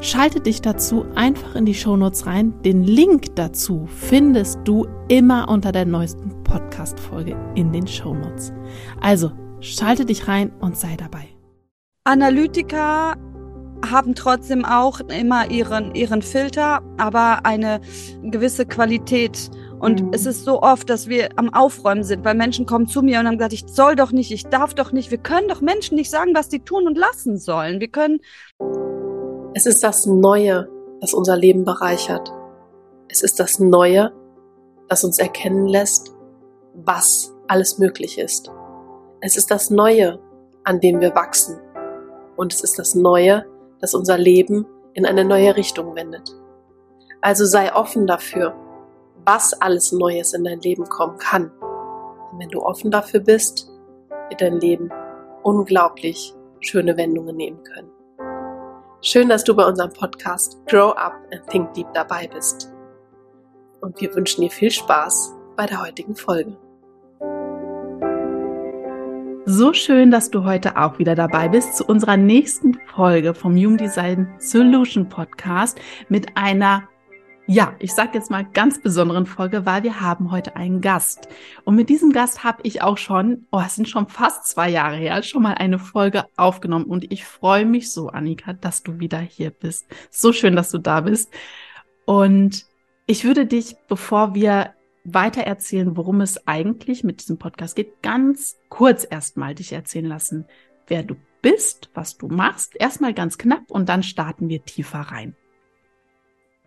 Schalte dich dazu einfach in die Shownotes rein. Den Link dazu findest du immer unter der neuesten Podcast-Folge in den Shownotes. Also schalte dich rein und sei dabei. Analytiker haben trotzdem auch immer ihren, ihren Filter, aber eine gewisse Qualität. Und mhm. es ist so oft, dass wir am Aufräumen sind, weil Menschen kommen zu mir und haben gesagt, ich soll doch nicht, ich darf doch nicht. Wir können doch Menschen nicht sagen, was sie tun und lassen sollen. Wir können. Es ist das Neue, das unser Leben bereichert. Es ist das Neue, das uns erkennen lässt, was alles möglich ist. Es ist das Neue, an dem wir wachsen. Und es ist das Neue, das unser Leben in eine neue Richtung wendet. Also sei offen dafür, was alles Neues in dein Leben kommen kann. Und wenn du offen dafür bist, wird dein Leben unglaublich schöne Wendungen nehmen können. Schön, dass du bei unserem Podcast Grow Up and Think Deep dabei bist. Und wir wünschen dir viel Spaß bei der heutigen Folge. So schön, dass du heute auch wieder dabei bist zu unserer nächsten Folge vom Human Design Solution Podcast mit einer ja, ich sage jetzt mal ganz besonderen Folge, weil wir haben heute einen Gast. Und mit diesem Gast habe ich auch schon, oh, es sind schon fast zwei Jahre her, schon mal eine Folge aufgenommen. Und ich freue mich so, Annika, dass du wieder hier bist. So schön, dass du da bist. Und ich würde dich, bevor wir weiter erzählen, worum es eigentlich mit diesem Podcast geht, ganz kurz erstmal dich erzählen lassen, wer du bist, was du machst. Erstmal ganz knapp und dann starten wir tiefer rein.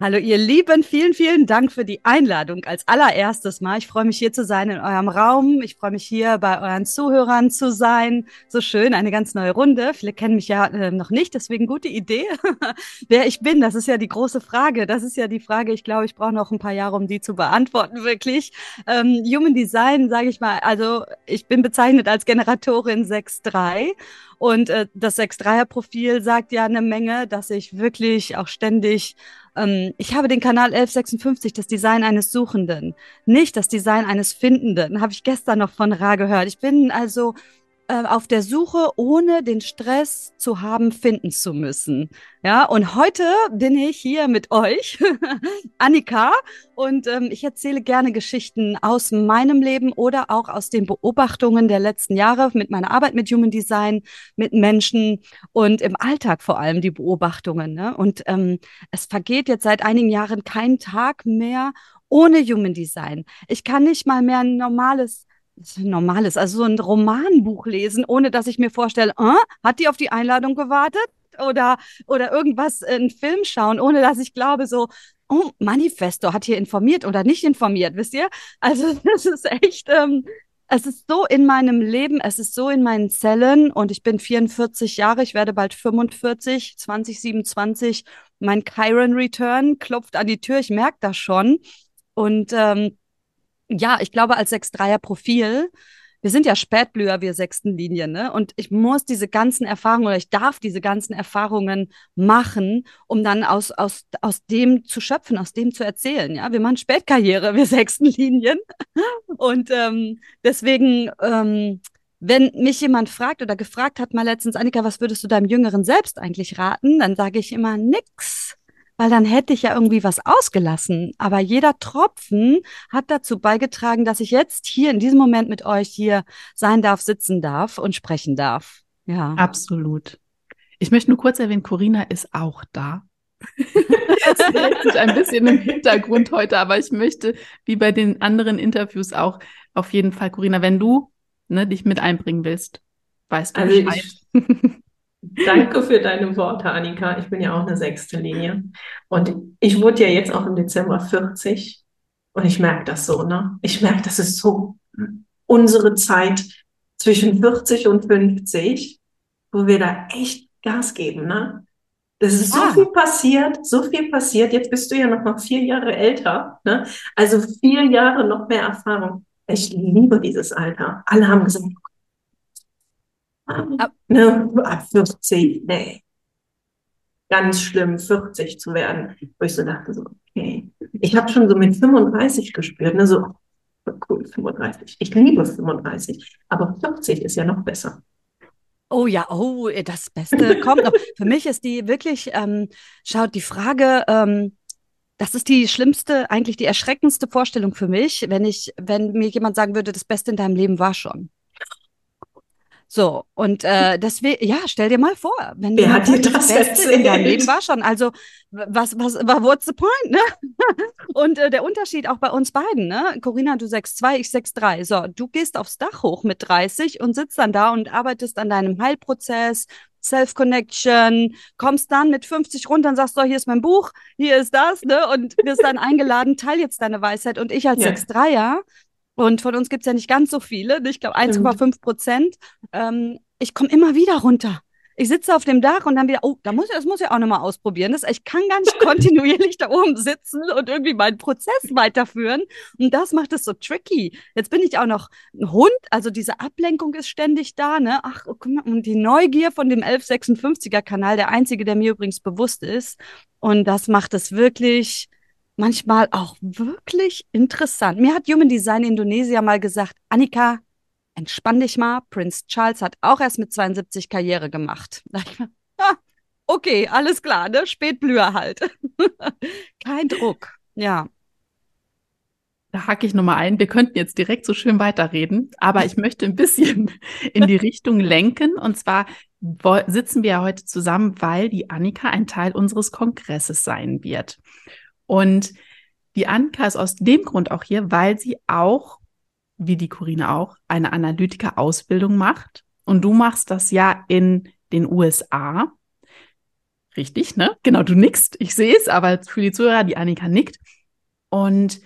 Hallo ihr Lieben, vielen, vielen Dank für die Einladung als allererstes Mal. Ich freue mich hier zu sein in eurem Raum. Ich freue mich hier bei euren Zuhörern zu sein. So schön, eine ganz neue Runde. Viele kennen mich ja äh, noch nicht, deswegen gute Idee. Wer ich bin, das ist ja die große Frage. Das ist ja die Frage, ich glaube, ich brauche noch ein paar Jahre, um die zu beantworten, wirklich. Ähm, Human Design, sage ich mal, also ich bin bezeichnet als Generatorin 6.3 und äh, das 6-3er-Profil sagt ja eine Menge, dass ich wirklich auch ständig, ähm, ich habe den Kanal 1156, das Design eines Suchenden, nicht das Design eines Findenden, habe ich gestern noch von Ra gehört. Ich bin also äh, auf der Suche, ohne den Stress zu haben, finden zu müssen. Ja, und heute bin ich hier mit euch, Annika, und ähm, ich erzähle gerne Geschichten aus meinem Leben oder auch aus den Beobachtungen der letzten Jahre mit meiner Arbeit mit Human Design, mit Menschen und im Alltag vor allem die Beobachtungen. Ne? Und ähm, es vergeht jetzt seit einigen Jahren kein Tag mehr ohne Human Design. Ich kann nicht mal mehr ein normales normales, also so ein Romanbuch lesen, ohne dass ich mir vorstelle, äh, hat die auf die Einladung gewartet? Oder, oder irgendwas, äh, einen Film schauen, ohne dass ich glaube, so, oh, Manifesto hat hier informiert oder nicht informiert, wisst ihr? Also das ist echt, ähm, es ist so in meinem Leben, es ist so in meinen Zellen und ich bin 44 Jahre, ich werde bald 45, 2027, mein Chiron Return klopft an die Tür, ich merke das schon. Und ähm, ja, ich glaube, als 6-3er-Profil, wir sind ja Spätblüher, wir sechsten Linien, ne? Und ich muss diese ganzen Erfahrungen oder ich darf diese ganzen Erfahrungen machen, um dann aus, aus, aus dem zu schöpfen, aus dem zu erzählen. Ja, wir machen Spätkarriere, wir sechsten Linien. Und ähm, deswegen, ähm, wenn mich jemand fragt oder gefragt hat mal letztens, Annika, was würdest du deinem Jüngeren selbst eigentlich raten? Dann sage ich immer nix weil dann hätte ich ja irgendwie was ausgelassen. Aber jeder Tropfen hat dazu beigetragen, dass ich jetzt hier in diesem Moment mit euch hier sein darf, sitzen darf und sprechen darf. Ja. Absolut. Ich möchte nur kurz erwähnen, Corinna ist auch da. das hält sich ein bisschen im Hintergrund heute, aber ich möchte, wie bei den anderen Interviews auch, auf jeden Fall, Corinna, wenn du ne, dich mit einbringen willst, weißt du also Bescheid. Ich, Danke für deine Worte, Annika. Ich bin ja auch eine sechste Linie. Und ich wurde ja jetzt auch im Dezember 40. Und ich merke das so, ne? Ich merke, das ist so unsere Zeit zwischen 40 und 50, wo wir da echt Gas geben, ne? Das ist so ah. viel passiert, so viel passiert. Jetzt bist du ja noch mal vier Jahre älter. Ne? Also vier Jahre noch mehr Erfahrung. Ich liebe dieses Alter. Alle haben gesagt, ab, ne, ab 40, nee. Ganz schlimm, 40 zu werden. Wo ich so dachte, so, okay. Ich habe schon so mit 35 gespürt, ne, so, cool, 35. Ich liebe 35, aber 40 ist ja noch besser. Oh ja, oh, das Beste kommt noch. Für mich ist die wirklich, ähm, schaut die Frage, ähm, das ist die schlimmste, eigentlich die erschreckendste Vorstellung für mich, wenn ich, wenn mir jemand sagen würde, das Beste in deinem Leben war schon. So, und äh, deswegen, ja, stell dir mal vor, wenn Wer hat dir das, das Beste in deinem Leben war schon. Also, was, was, war what's the point, ne? und äh, der Unterschied auch bei uns beiden, ne? Corinna, du 6'2, ich 6'3. So, du gehst aufs Dach hoch mit 30 und sitzt dann da und arbeitest an deinem Heilprozess, Self-Connection, kommst dann mit 50 runter und sagst, so, hier ist mein Buch, hier ist das, ne? Und wirst dann eingeladen, teil jetzt deine Weisheit. Und ich als ja. 6'3er und von uns gibt es ja nicht ganz so viele, ne? ich glaube 1,5 Prozent. Ähm, ich komme immer wieder runter. Ich sitze auf dem Dach und dann wieder, oh, da muss, das muss ich auch nochmal ausprobieren. Das, ich kann gar nicht kontinuierlich da oben sitzen und irgendwie meinen Prozess weiterführen. Und das macht es so tricky. Jetzt bin ich auch noch ein Hund, also diese Ablenkung ist ständig da, ne? Ach, oh, guck mal, und die Neugier von dem 1156er Kanal, der einzige, der mir übrigens bewusst ist. Und das macht es wirklich, manchmal auch wirklich interessant. Mir hat Human Design Indonesia mal gesagt, Annika, entspann dich mal. Prince Charles hat auch erst mit 72 Karriere gemacht. okay, alles klar, ne? Spätblüher halt. Kein Druck, ja. Da hake ich nochmal ein. Wir könnten jetzt direkt so schön weiterreden, aber ich möchte ein bisschen in die Richtung lenken. Und zwar sitzen wir ja heute zusammen, weil die Annika ein Teil unseres Kongresses sein wird. Und die Anka ist aus dem Grund auch hier, weil sie auch, wie die Corinne auch, eine Analytiker-Ausbildung macht. Und du machst das ja in den USA. Richtig, ne? Genau, du nickst. Ich sehe es, aber für die Zuhörer, die Annika nickt. Und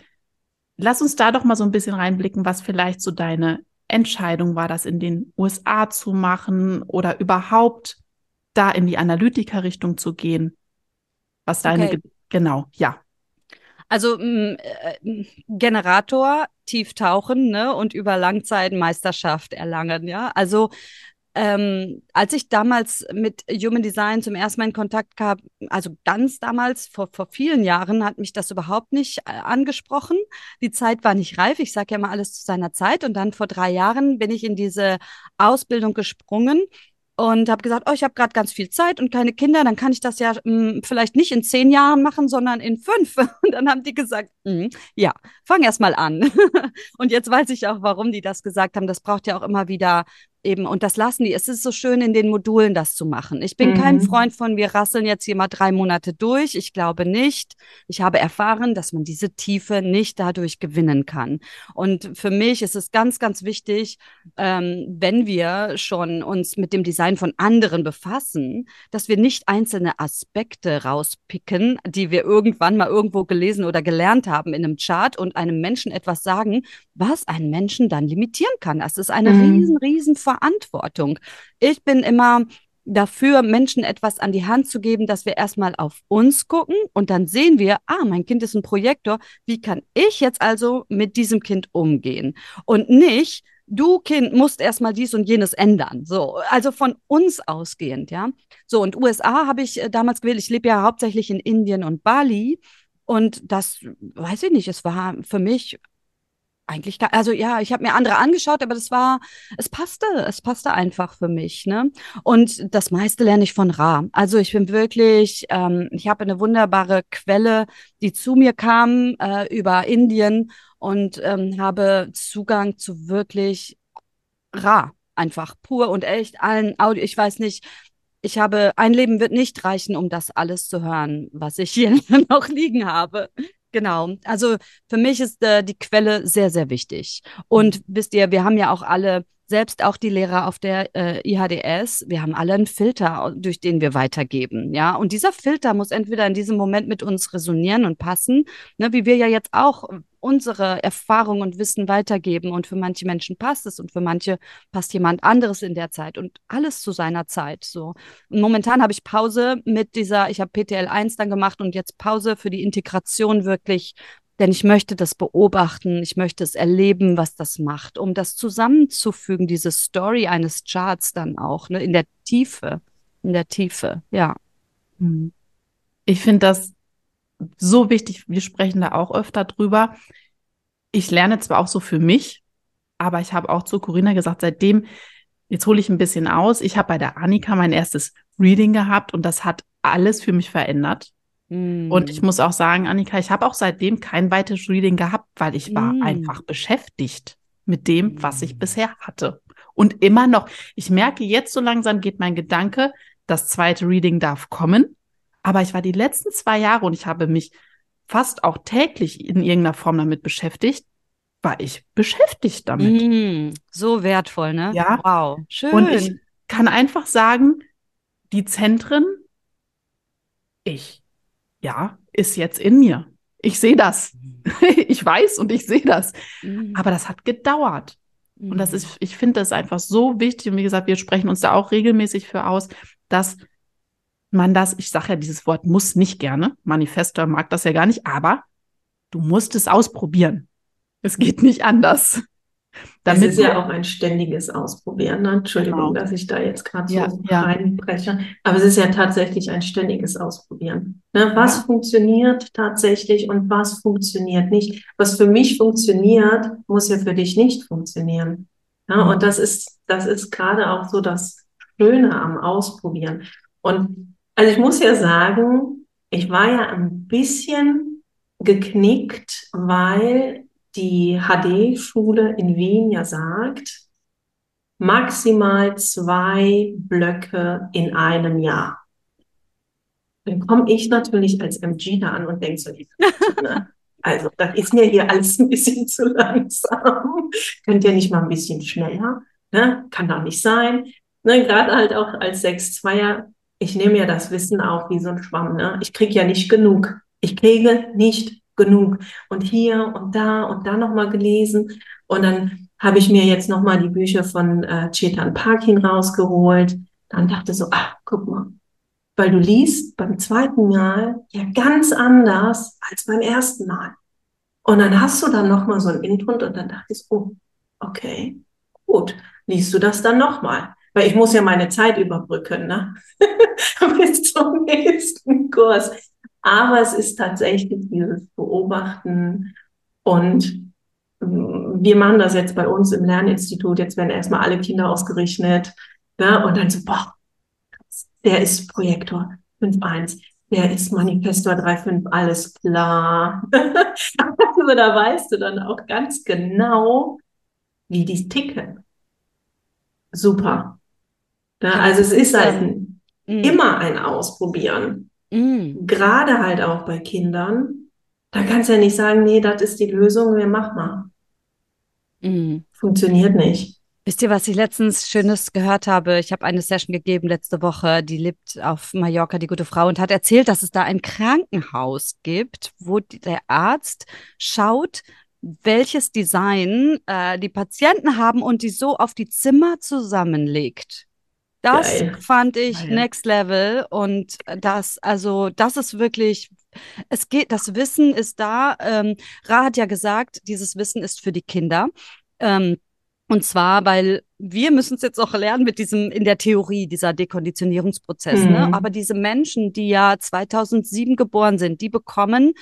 lass uns da doch mal so ein bisschen reinblicken, was vielleicht so deine Entscheidung war, das in den USA zu machen oder überhaupt da in die Analytiker-Richtung zu gehen. Was deine, okay. genau, ja. Also äh, Generator, tief tauchen ne, und über Langzeit Meisterschaft erlangen. Ja, also ähm, als ich damals mit Human Design zum ersten Mal in Kontakt kam, also ganz damals, vor, vor vielen Jahren, hat mich das überhaupt nicht äh, angesprochen. Die Zeit war nicht reif. Ich sage ja immer alles zu seiner Zeit. Und dann vor drei Jahren bin ich in diese Ausbildung gesprungen und habe gesagt, oh, ich habe gerade ganz viel Zeit und keine Kinder, dann kann ich das ja mh, hm, vielleicht nicht in zehn Jahren machen, sondern in fünf. Und dann haben die gesagt, mh, ja, fang erst mal an. und jetzt weiß ich auch, warum die das gesagt haben. Das braucht ja auch immer wieder eben, und das lassen die. Es ist so schön, in den Modulen das zu machen. Ich bin mhm. kein Freund von, wir rasseln jetzt hier mal drei Monate durch. Ich glaube nicht. Ich habe erfahren, dass man diese Tiefe nicht dadurch gewinnen kann. Und für mich ist es ganz, ganz wichtig, ähm, wenn wir schon uns mit dem Design von anderen befassen, dass wir nicht einzelne Aspekte rauspicken, die wir irgendwann mal irgendwo gelesen oder gelernt haben in einem Chart und einem Menschen etwas sagen, was einen Menschen dann limitieren kann. Das ist eine mhm. riesen, riesen Verantwortung. Ich bin immer dafür, Menschen etwas an die Hand zu geben, dass wir erstmal auf uns gucken und dann sehen wir, ah, mein Kind ist ein Projektor. Wie kann ich jetzt also mit diesem Kind umgehen? Und nicht, du Kind musst erstmal dies und jenes ändern. So, also von uns ausgehend, ja. So, und USA habe ich äh, damals gewählt. Ich lebe ja hauptsächlich in Indien und Bali. Und das, weiß ich nicht, es war für mich eigentlich, gar, also ja, ich habe mir andere angeschaut, aber das war, es passte, es passte einfach für mich, ne? Und das meiste lerne ich von Ra. Also ich bin wirklich, ähm, ich habe eine wunderbare Quelle, die zu mir kam äh, über Indien und ähm, habe Zugang zu wirklich Ra, einfach pur und echt allen Audio. Ich weiß nicht, ich habe, ein Leben wird nicht reichen, um das alles zu hören, was ich hier noch liegen habe. Genau. Also für mich ist äh, die Quelle sehr, sehr wichtig. Und mhm. wisst ihr, wir haben ja auch alle selbst auch die Lehrer auf der äh, IHDS, wir haben alle einen Filter, durch den wir weitergeben, ja. Und dieser Filter muss entweder in diesem Moment mit uns resonieren und passen, ne, wie wir ja jetzt auch unsere Erfahrung und Wissen weitergeben. Und für manche Menschen passt es und für manche passt jemand anderes in der Zeit und alles zu seiner Zeit. So. Momentan habe ich Pause mit dieser, ich habe PTL 1 dann gemacht und jetzt Pause für die Integration wirklich denn ich möchte das beobachten, ich möchte es erleben, was das macht, um das zusammenzufügen, diese Story eines Charts dann auch, ne, in der Tiefe, in der Tiefe, ja. Hm. Ich finde das so wichtig, wir sprechen da auch öfter drüber. Ich lerne zwar auch so für mich, aber ich habe auch zu Corinna gesagt, seitdem, jetzt hole ich ein bisschen aus, ich habe bei der Annika mein erstes Reading gehabt und das hat alles für mich verändert. Mm. Und ich muss auch sagen, Annika, ich habe auch seitdem kein weiteres Reading gehabt, weil ich war mm. einfach beschäftigt mit dem, was ich mm. bisher hatte. Und immer noch, ich merke jetzt so langsam geht mein Gedanke, das zweite Reading darf kommen. Aber ich war die letzten zwei Jahre und ich habe mich fast auch täglich in irgendeiner Form damit beschäftigt, war ich beschäftigt damit. Mm, so wertvoll, ne? Ja. Wow. Schön. Und ich kann einfach sagen, die Zentren, ich, ja, ist jetzt in mir. Ich sehe das. Mhm. ich weiß und ich sehe das. Mm. Aber das hat gedauert. Und das mhm. ist, ich finde das einfach so wichtig. Und wie gesagt, wir sprechen uns da auch regelmäßig für aus, dass man das, ich sage ja dieses Wort muss nicht gerne, Manifestor mag das ja gar nicht, aber du musst es ausprobieren. Es geht nicht anders. Damit es ist ja auch ein ständiges Ausprobieren. Ne? Entschuldigung, genau. dass ich da jetzt gerade so ja, ja. reinbreche. Aber es ist ja tatsächlich ein ständiges Ausprobieren. Ne? Was ja. funktioniert tatsächlich und was funktioniert nicht? Was für mich funktioniert, muss ja für dich nicht funktionieren. Ja, und das ist, das ist gerade auch so das Schöne am Ausprobieren. Und also ich muss ja sagen, ich war ja ein bisschen geknickt, weil die HD-Schule in Wien ja sagt, maximal zwei Blöcke in einem Jahr. Dann komme ich natürlich als MG da an und denke so, ne? also das ist mir hier alles ein bisschen zu langsam. Könnt ihr nicht mal ein bisschen schneller? Ne? Kann doch nicht sein. Ne? Gerade halt auch als 6-2er ich nehme ja das Wissen auch wie so ein Schwamm. Ne? Ich kriege ja nicht genug. Ich kriege nicht genug. Und hier und da und da nochmal gelesen. Und dann habe ich mir jetzt nochmal die Bücher von äh, Chetan Parkin rausgeholt. Dann dachte so, ach, guck mal. Weil du liest beim zweiten Mal ja ganz anders als beim ersten Mal. Und dann hast du dann nochmal so ein Input und dann dachte ich, oh, okay, gut. Liest du das dann nochmal? Weil ich muss ja meine Zeit überbrücken, ne? Bis zum nächsten Kurs. Aber es ist tatsächlich dieses Beobachten und mm, wir machen das jetzt bei uns im Lerninstitut. Jetzt werden erstmal alle Kinder ausgerichtet. Ne? Und dann so, boah, der ist Projektor 5.1, der ist Manifestor 3.5, alles klar. also da weißt du dann auch ganz genau, wie die ticken. Super. Ja, also es ist halt mhm. immer ein Ausprobieren. Mhm. Gerade halt auch bei Kindern. Da kannst du ja nicht sagen, nee, das ist die Lösung, wir machen mal. Mhm. Funktioniert nicht. Wisst ihr, was ich letztens Schönes gehört habe? Ich habe eine Session gegeben letzte Woche, die lebt auf Mallorca, die gute Frau, und hat erzählt, dass es da ein Krankenhaus gibt, wo der Arzt schaut, welches Design äh, die Patienten haben und die so auf die Zimmer zusammenlegt. Das Geil. fand ich Geil. next level und das, also, das ist wirklich, es geht, das Wissen ist da. Ähm, Ra hat ja gesagt, dieses Wissen ist für die Kinder. Ähm, und zwar, weil wir müssen es jetzt auch lernen mit diesem, in der Theorie, dieser Dekonditionierungsprozess. Ne? Mhm. Ne? Aber diese Menschen, die ja 2007 geboren sind, die bekommen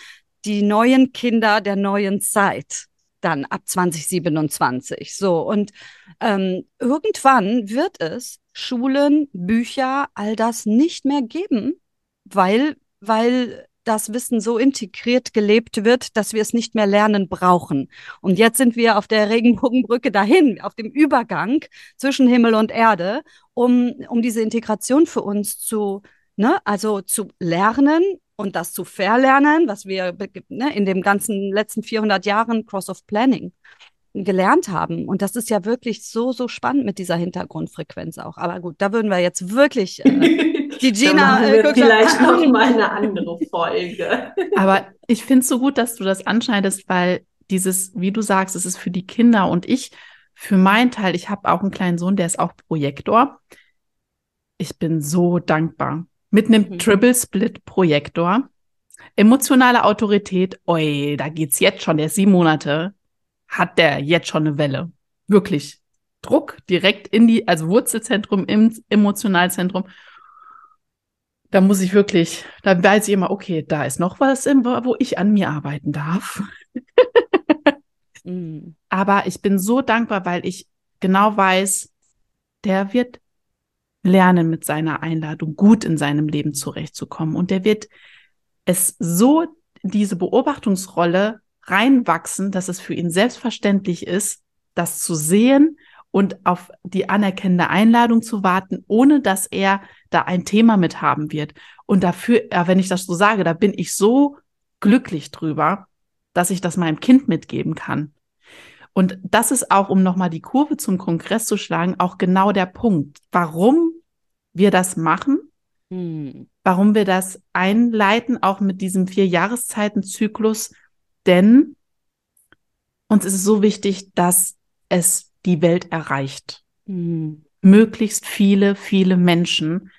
die neuen Kinder der neuen Zeit dann ab 2027. So, und ähm, irgendwann wird es Schulen, Bücher, all das nicht mehr geben, weil, weil das Wissen so integriert gelebt wird, dass wir es nicht mehr lernen brauchen. Und jetzt sind wir auf der Regenbogenbrücke dahin, auf dem Übergang zwischen Himmel und Erde, um, um diese Integration für uns zu, ne, also zu lernen und das zu verlernen, was wir ne, in dem ganzen letzten 400 Jahren Cross of Planning gelernt haben. Und das ist ja wirklich so, so spannend mit dieser Hintergrundfrequenz auch. Aber gut, da würden wir jetzt wirklich äh, die Gina. Äh, vielleicht noch mal eine andere Folge. Aber ich finde es so gut, dass du das anschneidest, weil dieses, wie du sagst, es ist für die Kinder und ich, für meinen Teil, ich habe auch einen kleinen Sohn, der ist auch Projektor. Ich bin so dankbar. Mit einem mhm. Triple Split Projektor. Emotionale Autorität, oi, da geht's jetzt schon, der ist sieben Monate hat der jetzt schon eine Welle. Wirklich. Druck direkt in die, also Wurzelzentrum im Emotionalzentrum. Da muss ich wirklich, da weiß ich immer, okay, da ist noch was, wo ich an mir arbeiten darf. mhm. Aber ich bin so dankbar, weil ich genau weiß, der wird lernen, mit seiner Einladung gut in seinem Leben zurechtzukommen. Und der wird es so, diese Beobachtungsrolle reinwachsen, dass es für ihn selbstverständlich ist, das zu sehen und auf die anerkennende Einladung zu warten, ohne dass er da ein Thema mit haben wird. Und dafür, wenn ich das so sage, da bin ich so glücklich drüber, dass ich das meinem Kind mitgeben kann. Und das ist auch, um nochmal die Kurve zum Kongress zu schlagen, auch genau der Punkt, warum wir das machen, hm. warum wir das einleiten, auch mit diesem vier Jahreszeitenzyklus, denn uns ist es so wichtig, dass es die Welt erreicht. Mhm. Möglichst viele, viele Menschen,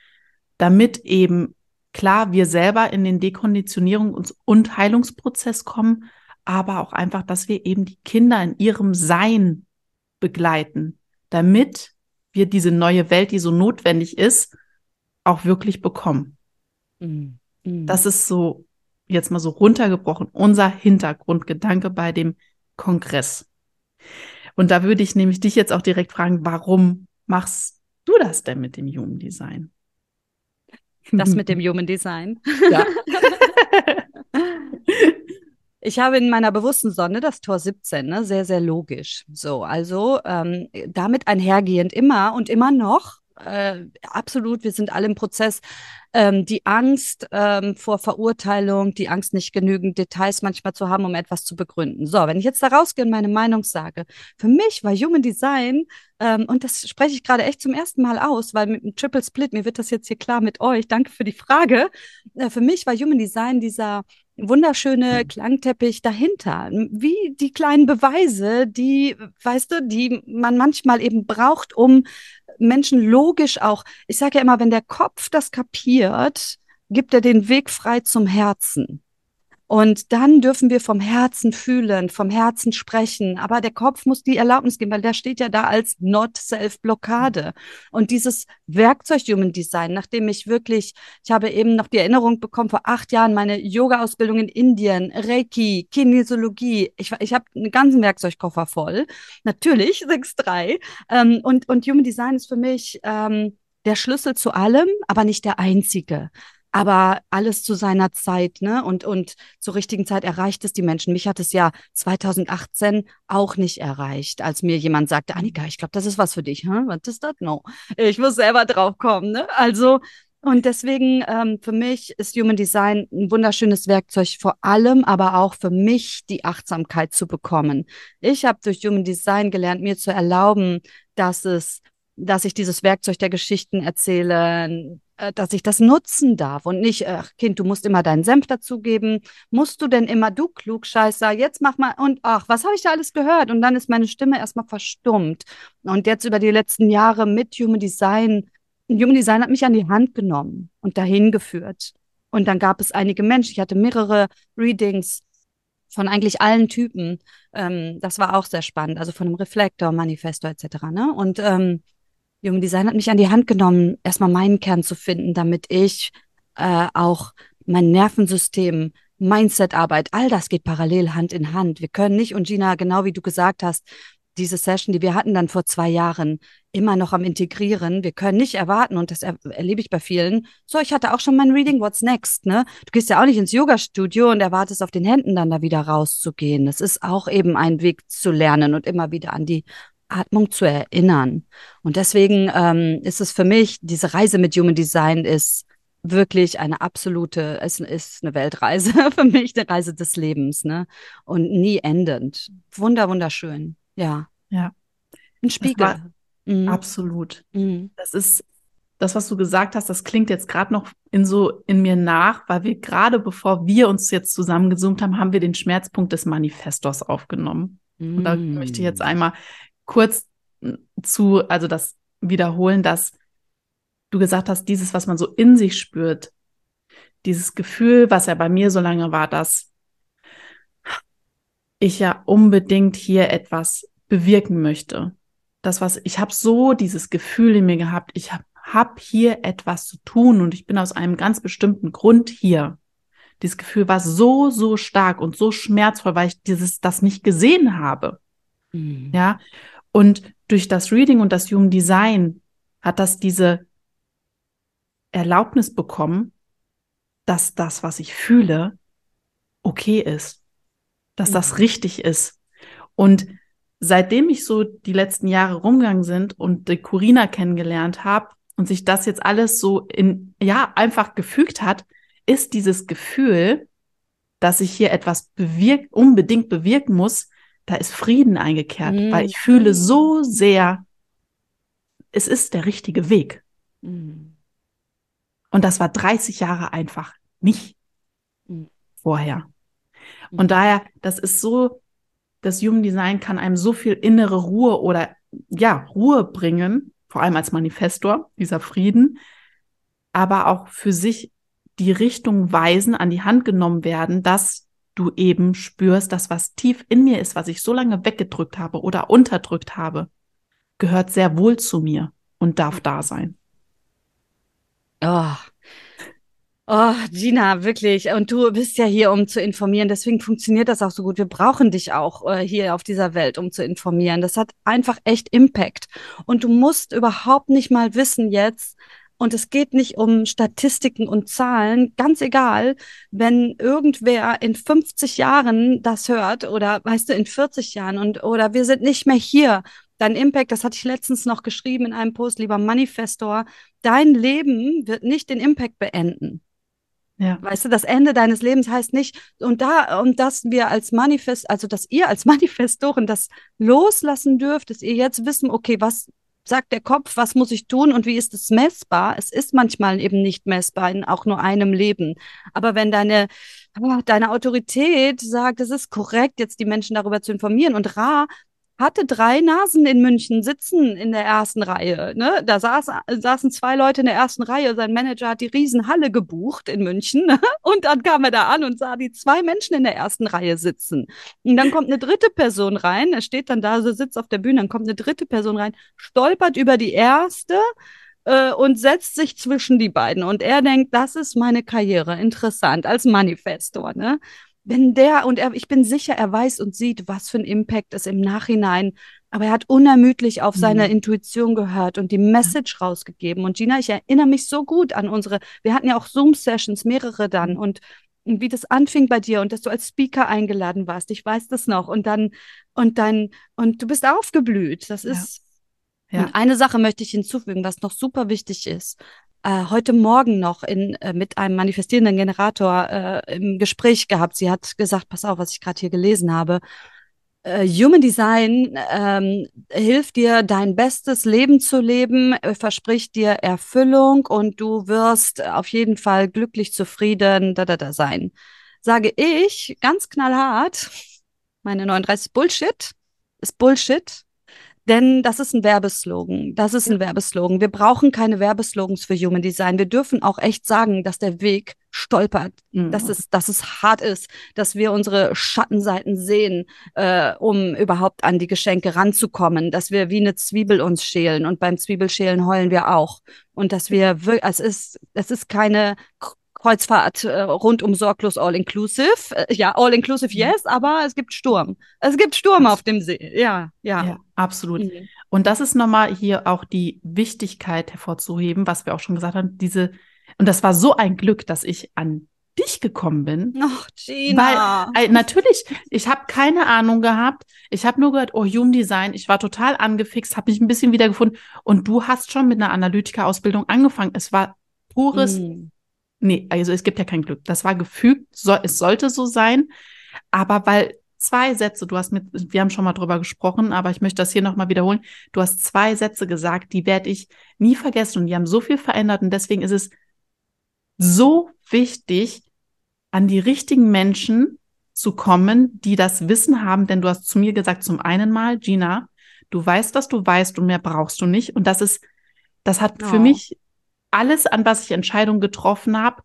damit eben klar wir selber in den Dekonditionierungs- und Heilungsprozess kommen, aber auch einfach, dass wir eben die Kinder in ihrem Sein begleiten, damit wir diese neue Welt, die so notwendig ist, auch wirklich bekommen. Mhm. Das ist so jetzt mal so runtergebrochen, unser Hintergrundgedanke bei dem Kongress. Und da würde ich nämlich dich jetzt auch direkt fragen, warum machst du das denn mit dem Human Design? Das mit dem Human Design? Ja. Ich habe in meiner bewussten Sonne das Tor 17, ne? sehr, sehr logisch. So, also ähm, damit einhergehend immer und immer noch äh, absolut, wir sind alle im Prozess. Ähm, die Angst ähm, vor Verurteilung, die Angst, nicht genügend Details manchmal zu haben, um etwas zu begründen. So, wenn ich jetzt da rausgehe und meine Meinung sage, für mich war Human Design, ähm, und das spreche ich gerade echt zum ersten Mal aus, weil mit dem Triple Split, mir wird das jetzt hier klar mit euch, danke für die Frage. Äh, für mich war Human Design dieser wunderschöne Klangteppich dahinter, wie die kleinen Beweise, die, weißt du, die man manchmal eben braucht, um Menschen logisch auch, ich sage ja immer, wenn der Kopf das kapiert, gibt er den Weg frei zum Herzen. Und dann dürfen wir vom Herzen fühlen, vom Herzen sprechen. Aber der Kopf muss die Erlaubnis geben, weil der steht ja da als Not-Self-Blockade. Und dieses Werkzeug Human Design, nachdem ich wirklich, ich habe eben noch die Erinnerung bekommen, vor acht Jahren meine Yoga-Ausbildung in Indien, Reiki, Kinesiologie. Ich, ich habe einen ganzen Werkzeugkoffer voll. Natürlich, 6-3. Ähm, und, und Human Design ist für mich ähm, der Schlüssel zu allem, aber nicht der einzige aber alles zu seiner Zeit, ne? Und, und zur richtigen Zeit erreicht es die Menschen. Mich hat es ja 2018 auch nicht erreicht, als mir jemand sagte, Annika, ich glaube, das ist was für dich. Hm? Was ist das? No. Ich muss selber drauf kommen, ne? Also, und deswegen ähm, für mich ist Human Design ein wunderschönes Werkzeug, vor allem aber auch für mich die Achtsamkeit zu bekommen. Ich habe durch Human Design gelernt, mir zu erlauben, dass es dass ich dieses Werkzeug der Geschichten erzähle, äh, dass ich das nutzen darf und nicht, ach Kind, du musst immer deinen Senf dazugeben. Musst du denn immer, du Klugscheißer, jetzt mach mal und ach, was habe ich da alles gehört? Und dann ist meine Stimme erstmal verstummt. Und jetzt über die letzten Jahre mit Human Design, Human Design hat mich an die Hand genommen und dahin geführt. Und dann gab es einige Menschen, ich hatte mehrere Readings von eigentlich allen Typen. Ähm, das war auch sehr spannend, also von einem Reflektor, Manifestor etc. Ne? Und ähm, Human Design hat mich an die Hand genommen, erstmal meinen Kern zu finden, damit ich äh, auch mein Nervensystem, Mindsetarbeit, all das geht parallel Hand in Hand. Wir können nicht, und Gina, genau wie du gesagt hast, diese Session, die wir hatten dann vor zwei Jahren, immer noch am Integrieren. Wir können nicht erwarten, und das er erlebe ich bei vielen. So, ich hatte auch schon mein Reading, what's next, ne? Du gehst ja auch nicht ins Yoga-Studio und erwartest auf den Händen dann da wieder rauszugehen. Das ist auch eben ein Weg zu lernen und immer wieder an die Atmung zu erinnern. Und deswegen ähm, ist es für mich, diese Reise mit Human Design ist wirklich eine absolute, es ist eine Weltreise für mich, eine Reise des Lebens, ne? Und nie endend. Wunder, wunderschön. Ja. Ja. Ein Spiegel. Mhm. Absolut. Mhm. Das ist das, was du gesagt hast, das klingt jetzt gerade noch in so in mir nach, weil wir gerade bevor wir uns jetzt zusammengezoomt haben, haben wir den Schmerzpunkt des Manifestors aufgenommen. Mhm. Und da möchte ich jetzt mm. einmal kurz zu, also das wiederholen, dass du gesagt hast, dieses, was man so in sich spürt, dieses Gefühl, was ja bei mir so lange war, dass ich ja unbedingt hier etwas bewirken möchte. Das, was ich habe so dieses Gefühl in mir gehabt, ich habe hab hier etwas zu tun und ich bin aus einem ganz bestimmten Grund hier. Dieses Gefühl war so, so stark und so schmerzvoll, weil ich dieses, das nicht gesehen habe. Mhm. Ja. Und durch das Reading und das Human Design hat das diese Erlaubnis bekommen, dass das, was ich fühle, okay ist, dass mhm. das richtig ist. Und seitdem ich so die letzten Jahre rumgegangen sind und die Corina kennengelernt habe und sich das jetzt alles so in, ja, einfach gefügt hat, ist dieses Gefühl, dass ich hier etwas bewirk unbedingt bewirken muss, da ist Frieden eingekehrt, mhm. weil ich fühle so sehr, es ist der richtige Weg. Mhm. Und das war 30 Jahre einfach nicht mhm. vorher. Und daher, das ist so, das Human Design kann einem so viel innere Ruhe oder ja, Ruhe bringen, vor allem als Manifestor, dieser Frieden, aber auch für sich die Richtung weisen, an die Hand genommen werden, dass du eben spürst, dass was tief in mir ist, was ich so lange weggedrückt habe oder unterdrückt habe, gehört sehr wohl zu mir und darf da sein. Oh. Oh, Gina, wirklich. Und du bist ja hier, um zu informieren. Deswegen funktioniert das auch so gut. Wir brauchen dich auch äh, hier auf dieser Welt, um zu informieren. Das hat einfach echt Impact. Und du musst überhaupt nicht mal wissen jetzt, und es geht nicht um Statistiken und Zahlen, ganz egal, wenn irgendwer in 50 Jahren das hört oder weißt du, in 40 Jahren und oder wir sind nicht mehr hier. Dein Impact, das hatte ich letztens noch geschrieben in einem Post, lieber Manifestor, dein Leben wird nicht den Impact beenden. Ja. Weißt du, das Ende deines Lebens heißt nicht, und da, und dass wir als Manifest, also dass ihr als Manifestoren das loslassen dürft, dass ihr jetzt wissen, okay, was sagt der Kopf, was muss ich tun und wie ist es messbar? Es ist manchmal eben nicht messbar in auch nur einem Leben. Aber wenn deine, ah, deine Autorität sagt, es ist korrekt, jetzt die Menschen darüber zu informieren und Ra hatte drei Nasen in München sitzen in der ersten Reihe. Ne? Da saß, saßen zwei Leute in der ersten Reihe. Sein Manager hat die Riesenhalle gebucht in München. Und dann kam er da an und sah die zwei Menschen in der ersten Reihe sitzen. Und dann kommt eine dritte Person rein. Er steht dann da, so sitzt auf der Bühne. Dann kommt eine dritte Person rein, stolpert über die erste äh, und setzt sich zwischen die beiden. Und er denkt, das ist meine Karriere. Interessant als Manifestor. Ne? Wenn der, und er, ich bin sicher, er weiß und sieht, was für ein Impact es im Nachhinein, aber er hat unermüdlich auf seine mhm. Intuition gehört und die Message rausgegeben. Und Gina, ich erinnere mich so gut an unsere, wir hatten ja auch Zoom-Sessions, mehrere dann, mhm. und, und wie das anfing bei dir und dass du als Speaker eingeladen warst. Ich weiß das noch. Und dann, und dann, und du bist aufgeblüht. Das ist, ja. Ja. Und eine Sache möchte ich hinzufügen, was noch super wichtig ist äh, heute Morgen noch in, äh, mit einem manifestierenden Generator äh, im Gespräch gehabt. Sie hat gesagt, pass auf, was ich gerade hier gelesen habe. Äh, Human Design ähm, hilft dir, dein bestes Leben zu leben, äh, verspricht dir Erfüllung und du wirst auf jeden Fall glücklich, zufrieden, da, da, da sein. Sage ich ganz knallhart, meine 39 Bullshit ist Bullshit. Denn das ist ein Werbeslogan. Das ist ein Werbeslogan. Wir brauchen keine Werbeslogans für Human Design. Wir dürfen auch echt sagen, dass der Weg stolpert, mhm. dass, es, dass es hart ist, dass wir unsere Schattenseiten sehen, äh, um überhaupt an die Geschenke ranzukommen, dass wir wie eine Zwiebel uns schälen und beim Zwiebelschälen heulen wir auch. Und dass wir wirklich, es ist, es ist keine Kreuzfahrt äh, rundum sorglos all inclusive. Äh, ja, all inclusive, mhm. yes, aber es gibt Sturm. Es gibt Sturm auf dem See. Ja, ja. ja absolut. Mhm. Und das ist nochmal hier auch die Wichtigkeit hervorzuheben, was wir auch schon gesagt haben, diese, und das war so ein Glück, dass ich an dich gekommen bin. Ach, Gina. Weil äh, natürlich, ich habe keine Ahnung gehabt. Ich habe nur gehört, oh, Human Design. Ich war total angefixt, habe mich ein bisschen wiedergefunden. Und du hast schon mit einer Analytiker-Ausbildung angefangen. Es war pures mm. Nee, also es gibt ja kein Glück. Das war gefügt, so, es sollte so sein. Aber weil zwei Sätze, du hast mit, wir haben schon mal drüber gesprochen, aber ich möchte das hier nochmal wiederholen. Du hast zwei Sätze gesagt, die werde ich nie vergessen und die haben so viel verändert und deswegen ist es so wichtig, an die richtigen Menschen zu kommen, die das Wissen haben, denn du hast zu mir gesagt, zum einen mal, Gina, du weißt, was du weißt und mehr brauchst du nicht. Und das ist, das hat oh. für mich alles, an was ich Entscheidungen getroffen habe,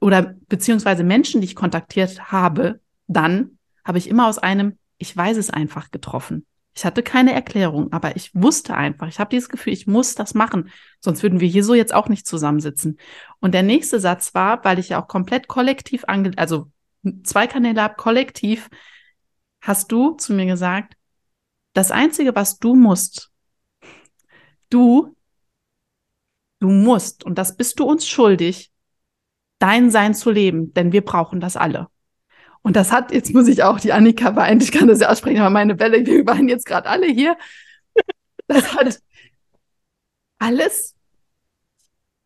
oder beziehungsweise Menschen, die ich kontaktiert habe, dann habe ich immer aus einem, ich weiß es einfach getroffen. Ich hatte keine Erklärung, aber ich wusste einfach, ich habe dieses Gefühl, ich muss das machen, sonst würden wir hier so jetzt auch nicht zusammensitzen. Und der nächste Satz war, weil ich ja auch komplett kollektiv ange, also zwei Kanäle habe, kollektiv, hast du zu mir gesagt, das Einzige, was du musst, du, du musst, und das bist du uns schuldig, dein Sein zu leben, denn wir brauchen das alle. Und das hat, jetzt muss ich auch, die Annika weint, ich kann das ja aussprechen, aber meine Welle, wir weinen jetzt gerade alle hier. Das hat alles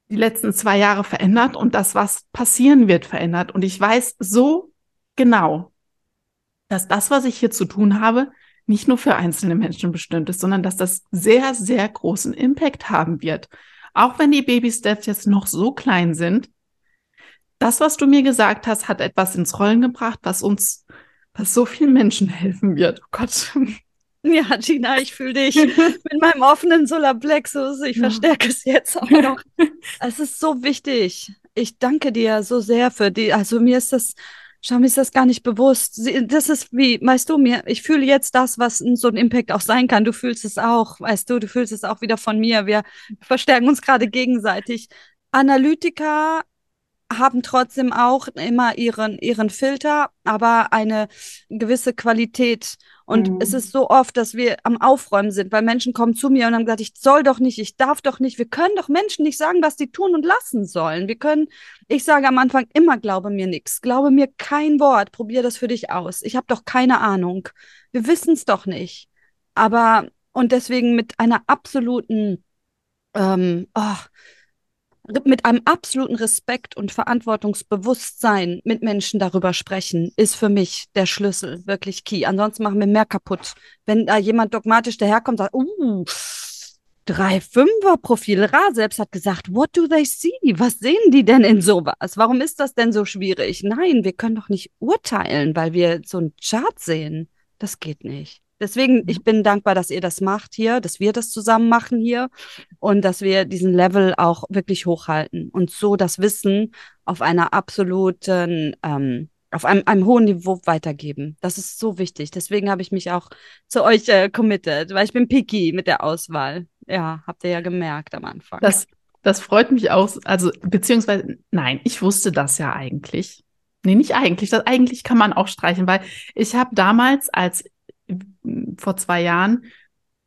die letzten zwei Jahre verändert und das, was passieren wird, verändert. Und ich weiß so genau, dass das, was ich hier zu tun habe, nicht nur für einzelne Menschen bestimmt ist, sondern dass das sehr, sehr großen Impact haben wird. Auch wenn die Baby-Steps jetzt noch so klein sind, das, was du mir gesagt hast, hat etwas ins Rollen gebracht, was uns, was so vielen Menschen helfen wird. Oh Gott. Ja, Gina, ich fühle dich mit meinem offenen Solarplexus. Ich ja. verstärke es jetzt auch noch. Es ist so wichtig. Ich danke dir so sehr für die. Also mir ist das, schau mir ist das gar nicht bewusst. Das ist wie, weißt du, mir, ich fühle jetzt das, was so ein Impact auch sein kann. Du fühlst es auch, weißt du, du fühlst es auch wieder von mir. Wir verstärken uns gerade gegenseitig. Analytiker haben trotzdem auch immer ihren, ihren Filter, aber eine gewisse Qualität. Und mhm. es ist so oft, dass wir am Aufräumen sind, weil Menschen kommen zu mir und haben gesagt, ich soll doch nicht, ich darf doch nicht. Wir können doch Menschen nicht sagen, was die tun und lassen sollen. Wir können, ich sage am Anfang immer, glaube mir nichts, glaube mir kein Wort, probier das für dich aus. Ich habe doch keine Ahnung. Wir wissen es doch nicht. Aber, und deswegen mit einer absoluten, ähm, oh, mit einem absoluten Respekt und Verantwortungsbewusstsein mit Menschen darüber sprechen, ist für mich der Schlüssel, wirklich key. Ansonsten machen wir mehr kaputt. Wenn da jemand dogmatisch daherkommt sagt, uh, drei Fünfer Profil. Ra selbst hat gesagt, what do they see? Was sehen die denn in sowas? Warum ist das denn so schwierig? Nein, wir können doch nicht urteilen, weil wir so einen Chart sehen. Das geht nicht. Deswegen, ich bin dankbar, dass ihr das macht hier, dass wir das zusammen machen hier und dass wir diesen Level auch wirklich hochhalten und so das Wissen auf einer absoluten, ähm, auf einem, einem hohen Niveau weitergeben. Das ist so wichtig. Deswegen habe ich mich auch zu euch äh, committed, weil ich bin picky mit der Auswahl. Ja, habt ihr ja gemerkt am Anfang. Das, das freut mich auch. Also, beziehungsweise, nein, ich wusste das ja eigentlich. Nee, nicht eigentlich. Das eigentlich kann man auch streichen, weil ich habe damals, als vor zwei Jahren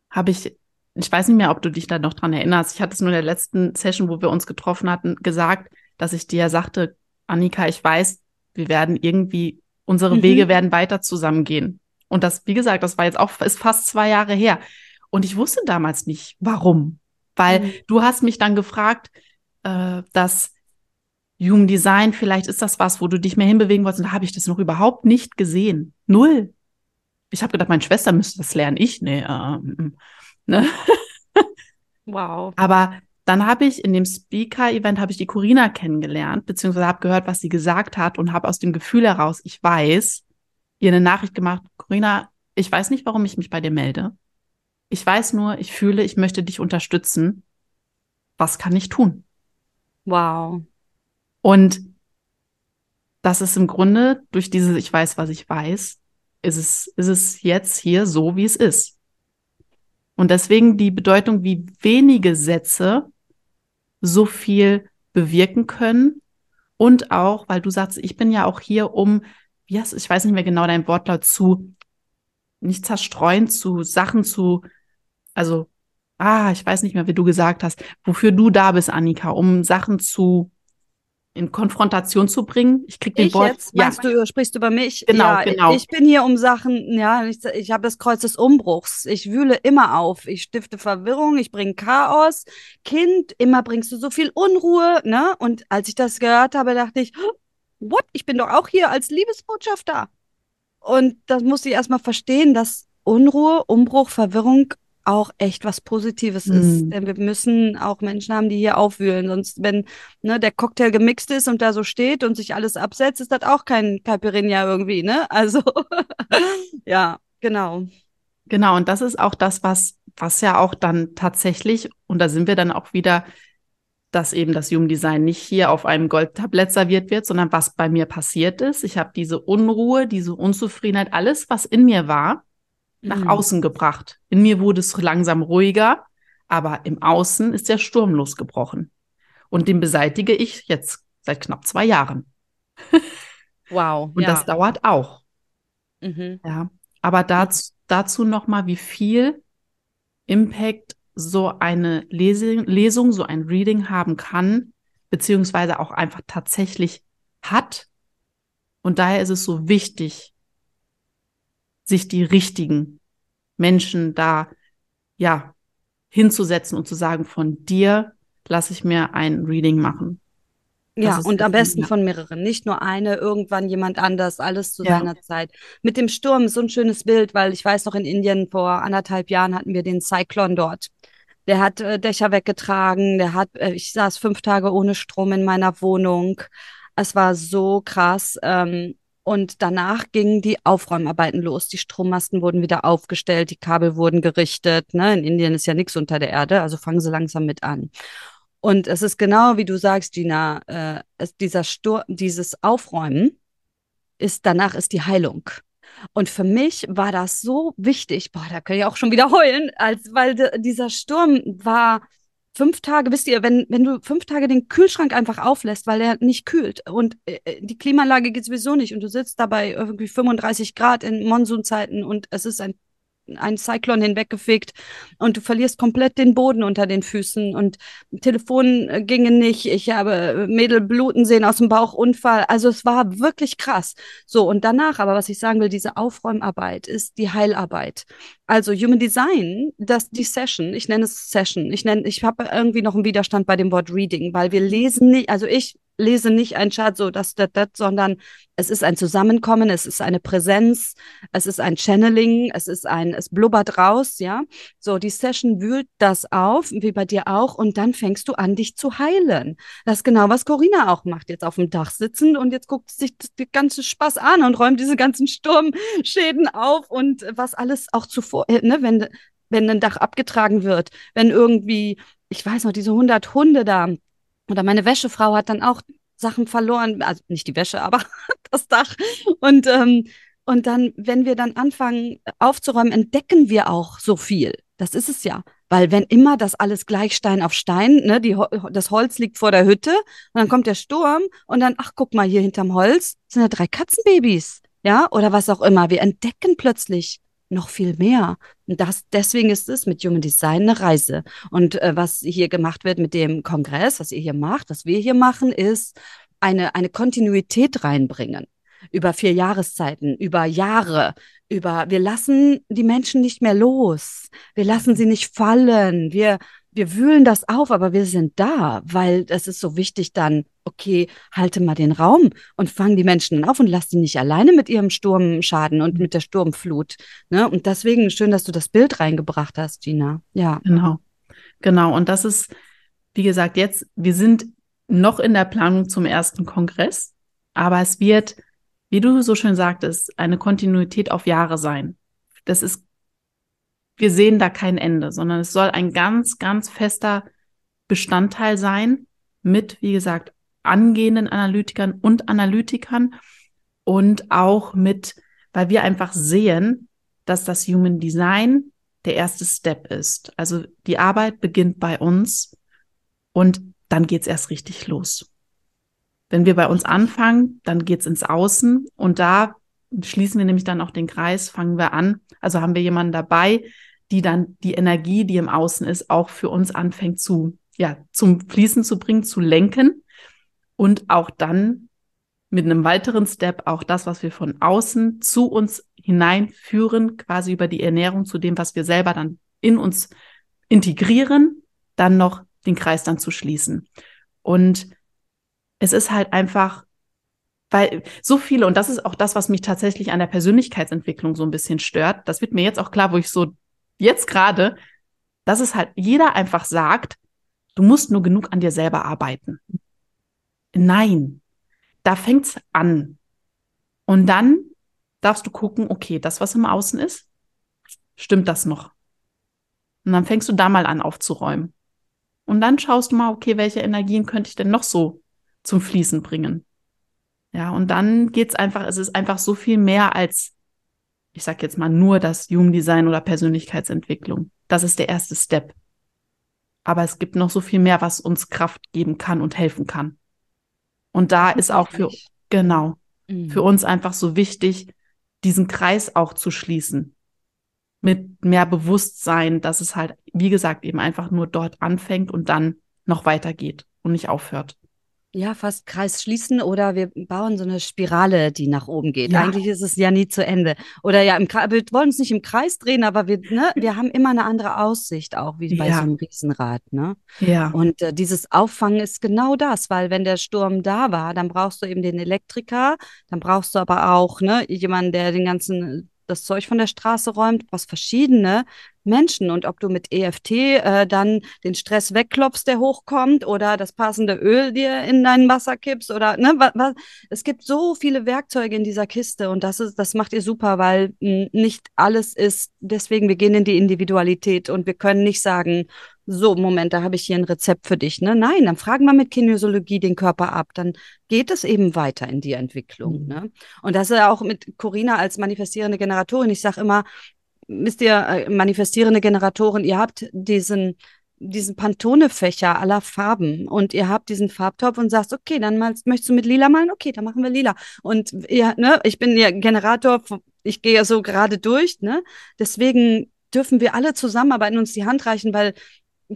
habe ich, ich weiß nicht mehr, ob du dich da noch dran erinnerst, ich hatte es nur in der letzten Session, wo wir uns getroffen hatten, gesagt, dass ich dir sagte, Annika, ich weiß, wir werden irgendwie, unsere mhm. Wege werden weiter zusammengehen. Und das, wie gesagt, das war jetzt auch, ist fast zwei Jahre her. Und ich wusste damals nicht, warum. Weil mhm. du hast mich dann gefragt, äh, dass Human Design, vielleicht ist das was, wo du dich mehr hinbewegen wolltest. Und da habe ich das noch überhaupt nicht gesehen. Null ich habe gedacht, meine Schwester müsste das lernen. Ich, nee. Ähm, ne? Wow. Aber dann habe ich in dem Speaker-Event habe ich die Corina kennengelernt, beziehungsweise habe gehört, was sie gesagt hat und habe aus dem Gefühl heraus, ich weiß, ihr eine Nachricht gemacht, Corina, ich weiß nicht, warum ich mich bei dir melde. Ich weiß nur, ich fühle, ich möchte dich unterstützen. Was kann ich tun? Wow. Und das ist im Grunde durch dieses Ich weiß, was ich weiß, ist es, ist es jetzt hier so, wie es ist. Und deswegen die Bedeutung, wie wenige Sätze so viel bewirken können. Und auch, weil du sagst, ich bin ja auch hier, um, hast, ich weiß nicht mehr genau dein Wortlaut zu, nicht zerstreuen, zu Sachen zu, also, ah, ich weiß nicht mehr, wie du gesagt hast, wofür du da bist, Annika, um Sachen zu in Konfrontation zu bringen. Ich krieg den ich Wort. Jetzt? Ja. du, sprichst du über mich? Genau, ja, genau. Ich bin hier um Sachen, ja, ich, ich habe das Kreuz des Umbruchs. Ich wühle immer auf. Ich stifte Verwirrung, ich bringe Chaos. Kind, immer bringst du so viel Unruhe, ne? Und als ich das gehört habe, dachte ich, what? Ich bin doch auch hier als Liebesbotschafter. Und das muss ich erstmal verstehen, dass Unruhe, Umbruch, Verwirrung auch echt was Positives mhm. ist. Denn wir müssen auch Menschen haben, die hier aufwühlen. Sonst, wenn ne, der Cocktail gemixt ist und da so steht und sich alles absetzt, ist das auch kein Caipirinha irgendwie, ne? Also, ja, genau. Genau, und das ist auch das, was, was ja auch dann tatsächlich, und da sind wir dann auch wieder, dass eben das Human Design nicht hier auf einem Goldtablett serviert wird, sondern was bei mir passiert ist. Ich habe diese Unruhe, diese Unzufriedenheit, alles, was in mir war, nach mhm. außen gebracht. In mir wurde es langsam ruhiger, aber im Außen ist der Sturm losgebrochen. Und den beseitige ich jetzt seit knapp zwei Jahren. wow. Und ja. das dauert auch. Mhm. Ja. Aber dazu, dazu nochmal, wie viel Impact so eine Lesung, Lesung, so ein Reading haben kann, beziehungsweise auch einfach tatsächlich hat. Und daher ist es so wichtig, sich die richtigen Menschen da, ja, hinzusetzen und zu sagen, von dir lasse ich mir ein Reading machen. Ja, und am besten von mehreren, nicht nur eine, irgendwann jemand anders, alles zu ja. seiner Zeit. Mit dem Sturm so ein schönes Bild, weil ich weiß noch, in Indien vor anderthalb Jahren hatten wir den Cyclone dort. Der hat äh, Dächer weggetragen, der hat, äh, ich saß fünf Tage ohne Strom in meiner Wohnung. Es war so krass. Ähm, und danach gingen die Aufräumarbeiten los. Die Strommasten wurden wieder aufgestellt, die Kabel wurden gerichtet. Ne? In Indien ist ja nichts unter der Erde, also fangen sie langsam mit an. Und es ist genau wie du sagst, Gina, äh, es, dieser Stur dieses Aufräumen ist danach ist die Heilung. Und für mich war das so wichtig, boah, da kann ich auch schon wieder heulen, als weil dieser Sturm war fünf Tage, wisst ihr, wenn, wenn du fünf Tage den Kühlschrank einfach auflässt, weil er nicht kühlt und äh, äh die Klimaanlage geht sowieso nicht und du sitzt dabei irgendwie 35 Grad in Monsunzeiten und es ist ein ein Cyclone hinweggefegt und du verlierst komplett den Boden unter den Füßen und Telefon äh, ginge nicht. Ich habe äh, Mädel bluten sehen aus dem Bauch, Unfall. Also es war wirklich krass. So und danach, aber was ich sagen will, diese Aufräumarbeit ist die Heilarbeit. Also Human Design, das die Session, ich nenne es Session. Ich nenne, ich habe irgendwie noch einen Widerstand bei dem Wort Reading, weil wir lesen nicht, also ich lese nicht ein Chart so, das, das, das, sondern es ist ein Zusammenkommen, es ist eine Präsenz, es ist ein Channeling, es ist ein, es blubbert raus, ja. So, die Session wühlt das auf, wie bei dir auch, und dann fängst du an, dich zu heilen. Das ist genau, was Corinna auch macht, jetzt auf dem Dach sitzen und jetzt guckt sich der ganze Spaß an und räumt diese ganzen Sturmschäden auf und was alles auch zuvor, äh, ne, wenn, wenn ein Dach abgetragen wird, wenn irgendwie, ich weiß noch, diese 100 Hunde da, oder meine Wäschefrau hat dann auch Sachen verloren, also nicht die Wäsche, aber das Dach. Und, ähm, und dann, wenn wir dann anfangen aufzuräumen, entdecken wir auch so viel. Das ist es ja. Weil wenn immer das alles gleich Stein auf Stein, ne, die, das Holz liegt vor der Hütte und dann kommt der Sturm und dann, ach, guck mal, hier hinterm Holz sind ja drei Katzenbabys. Ja, oder was auch immer. Wir entdecken plötzlich noch viel mehr. Und das, deswegen ist es mit Human Design eine Reise. Und äh, was hier gemacht wird mit dem Kongress, was ihr hier macht, was wir hier machen, ist eine, eine Kontinuität reinbringen. Über vier Jahreszeiten, über Jahre, über, wir lassen die Menschen nicht mehr los. Wir lassen sie nicht fallen. Wir, wir wühlen das auf, aber wir sind da, weil es ist so wichtig dann, okay, halte mal den Raum und fang die Menschen auf und lass die nicht alleine mit ihrem Sturmschaden und mit der Sturmflut. Ne? Und deswegen schön, dass du das Bild reingebracht hast, Gina. Ja. Genau. Genau. Und das ist, wie gesagt, jetzt, wir sind noch in der Planung zum ersten Kongress, aber es wird, wie du so schön sagtest, eine Kontinuität auf Jahre sein. Das ist wir sehen da kein Ende, sondern es soll ein ganz, ganz fester Bestandteil sein mit, wie gesagt, angehenden Analytikern und Analytikern und auch mit, weil wir einfach sehen, dass das Human Design der erste Step ist. Also die Arbeit beginnt bei uns und dann geht's erst richtig los. Wenn wir bei uns anfangen, dann geht's ins Außen und da schließen wir nämlich dann auch den Kreis, fangen wir an. Also haben wir jemanden dabei, die dann die Energie, die im Außen ist, auch für uns anfängt zu, ja, zum Fließen zu bringen, zu lenken und auch dann mit einem weiteren Step auch das, was wir von außen zu uns hineinführen, quasi über die Ernährung zu dem, was wir selber dann in uns integrieren, dann noch den Kreis dann zu schließen. Und es ist halt einfach Weil so viele, und das ist auch das, was mich tatsächlich an der Persönlichkeitsentwicklung so ein bisschen stört, das wird mir jetzt auch klar, wo ich so jetzt gerade, dass es halt jeder einfach sagt, du musst nur genug an dir selber arbeiten. Nein, da fängt's an. Und dann darfst du gucken, okay, das, was im Außen ist, stimmt das noch? Und dann fängst du da mal an aufzuräumen. Und dann schaust du mal, okay, welche Energien könnte ich denn noch so zum Fließen bringen? Ja, und dann geht's einfach, es ist einfach so viel mehr als, ich sag jetzt mal, nur das Human oder Persönlichkeitsentwicklung. Das ist der erste Step. Aber es gibt noch so viel mehr, was uns Kraft geben kann und helfen kann. Und da ist auch für, genau, mhm. für uns einfach so wichtig, diesen Kreis auch zu schließen. Mit mehr Bewusstsein, dass es halt, wie gesagt, eben einfach nur dort anfängt und dann noch weitergeht und nicht aufhört. Ja, fast Kreis schließen oder wir bauen so eine Spirale, die nach oben geht. Ja. Eigentlich ist es ja nie zu Ende. Oder ja, im wir wollen uns nicht im Kreis drehen, aber wir, ne, wir haben immer eine andere Aussicht, auch wie bei ja. so einem Riesenrad. Ne? Ja. Und äh, dieses Auffangen ist genau das, weil wenn der Sturm da war, dann brauchst du eben den Elektriker, dann brauchst du aber auch ne, jemanden, der den ganzen das Zeug von der Straße räumt, was verschiedene Menschen und ob du mit EFT äh, dann den Stress wegklopfst, der hochkommt oder das passende Öl dir in dein Wasser kippst oder ne, was, was, es gibt so viele Werkzeuge in dieser Kiste und das ist das macht ihr super, weil mh, nicht alles ist deswegen wir gehen in die Individualität und wir können nicht sagen, so, Moment, da habe ich hier ein Rezept für dich. Ne? Nein, dann fragen wir mit Kinesiologie den Körper ab. Dann geht es eben weiter in die Entwicklung. Mhm. Ne? Und das ist ja auch mit Corina als manifestierende Generatorin. Ich sage immer, wisst ihr, äh, manifestierende Generatoren, ihr habt diesen, diesen Pantone-Fächer aller Farben und ihr habt diesen Farbtopf und sagst, okay, dann malst, möchtest du mit lila malen? Okay, dann machen wir lila. Und ja, ne, ich bin ja Generator, ich gehe ja so gerade durch, ne? Deswegen dürfen wir alle zusammenarbeiten, uns die Hand reichen, weil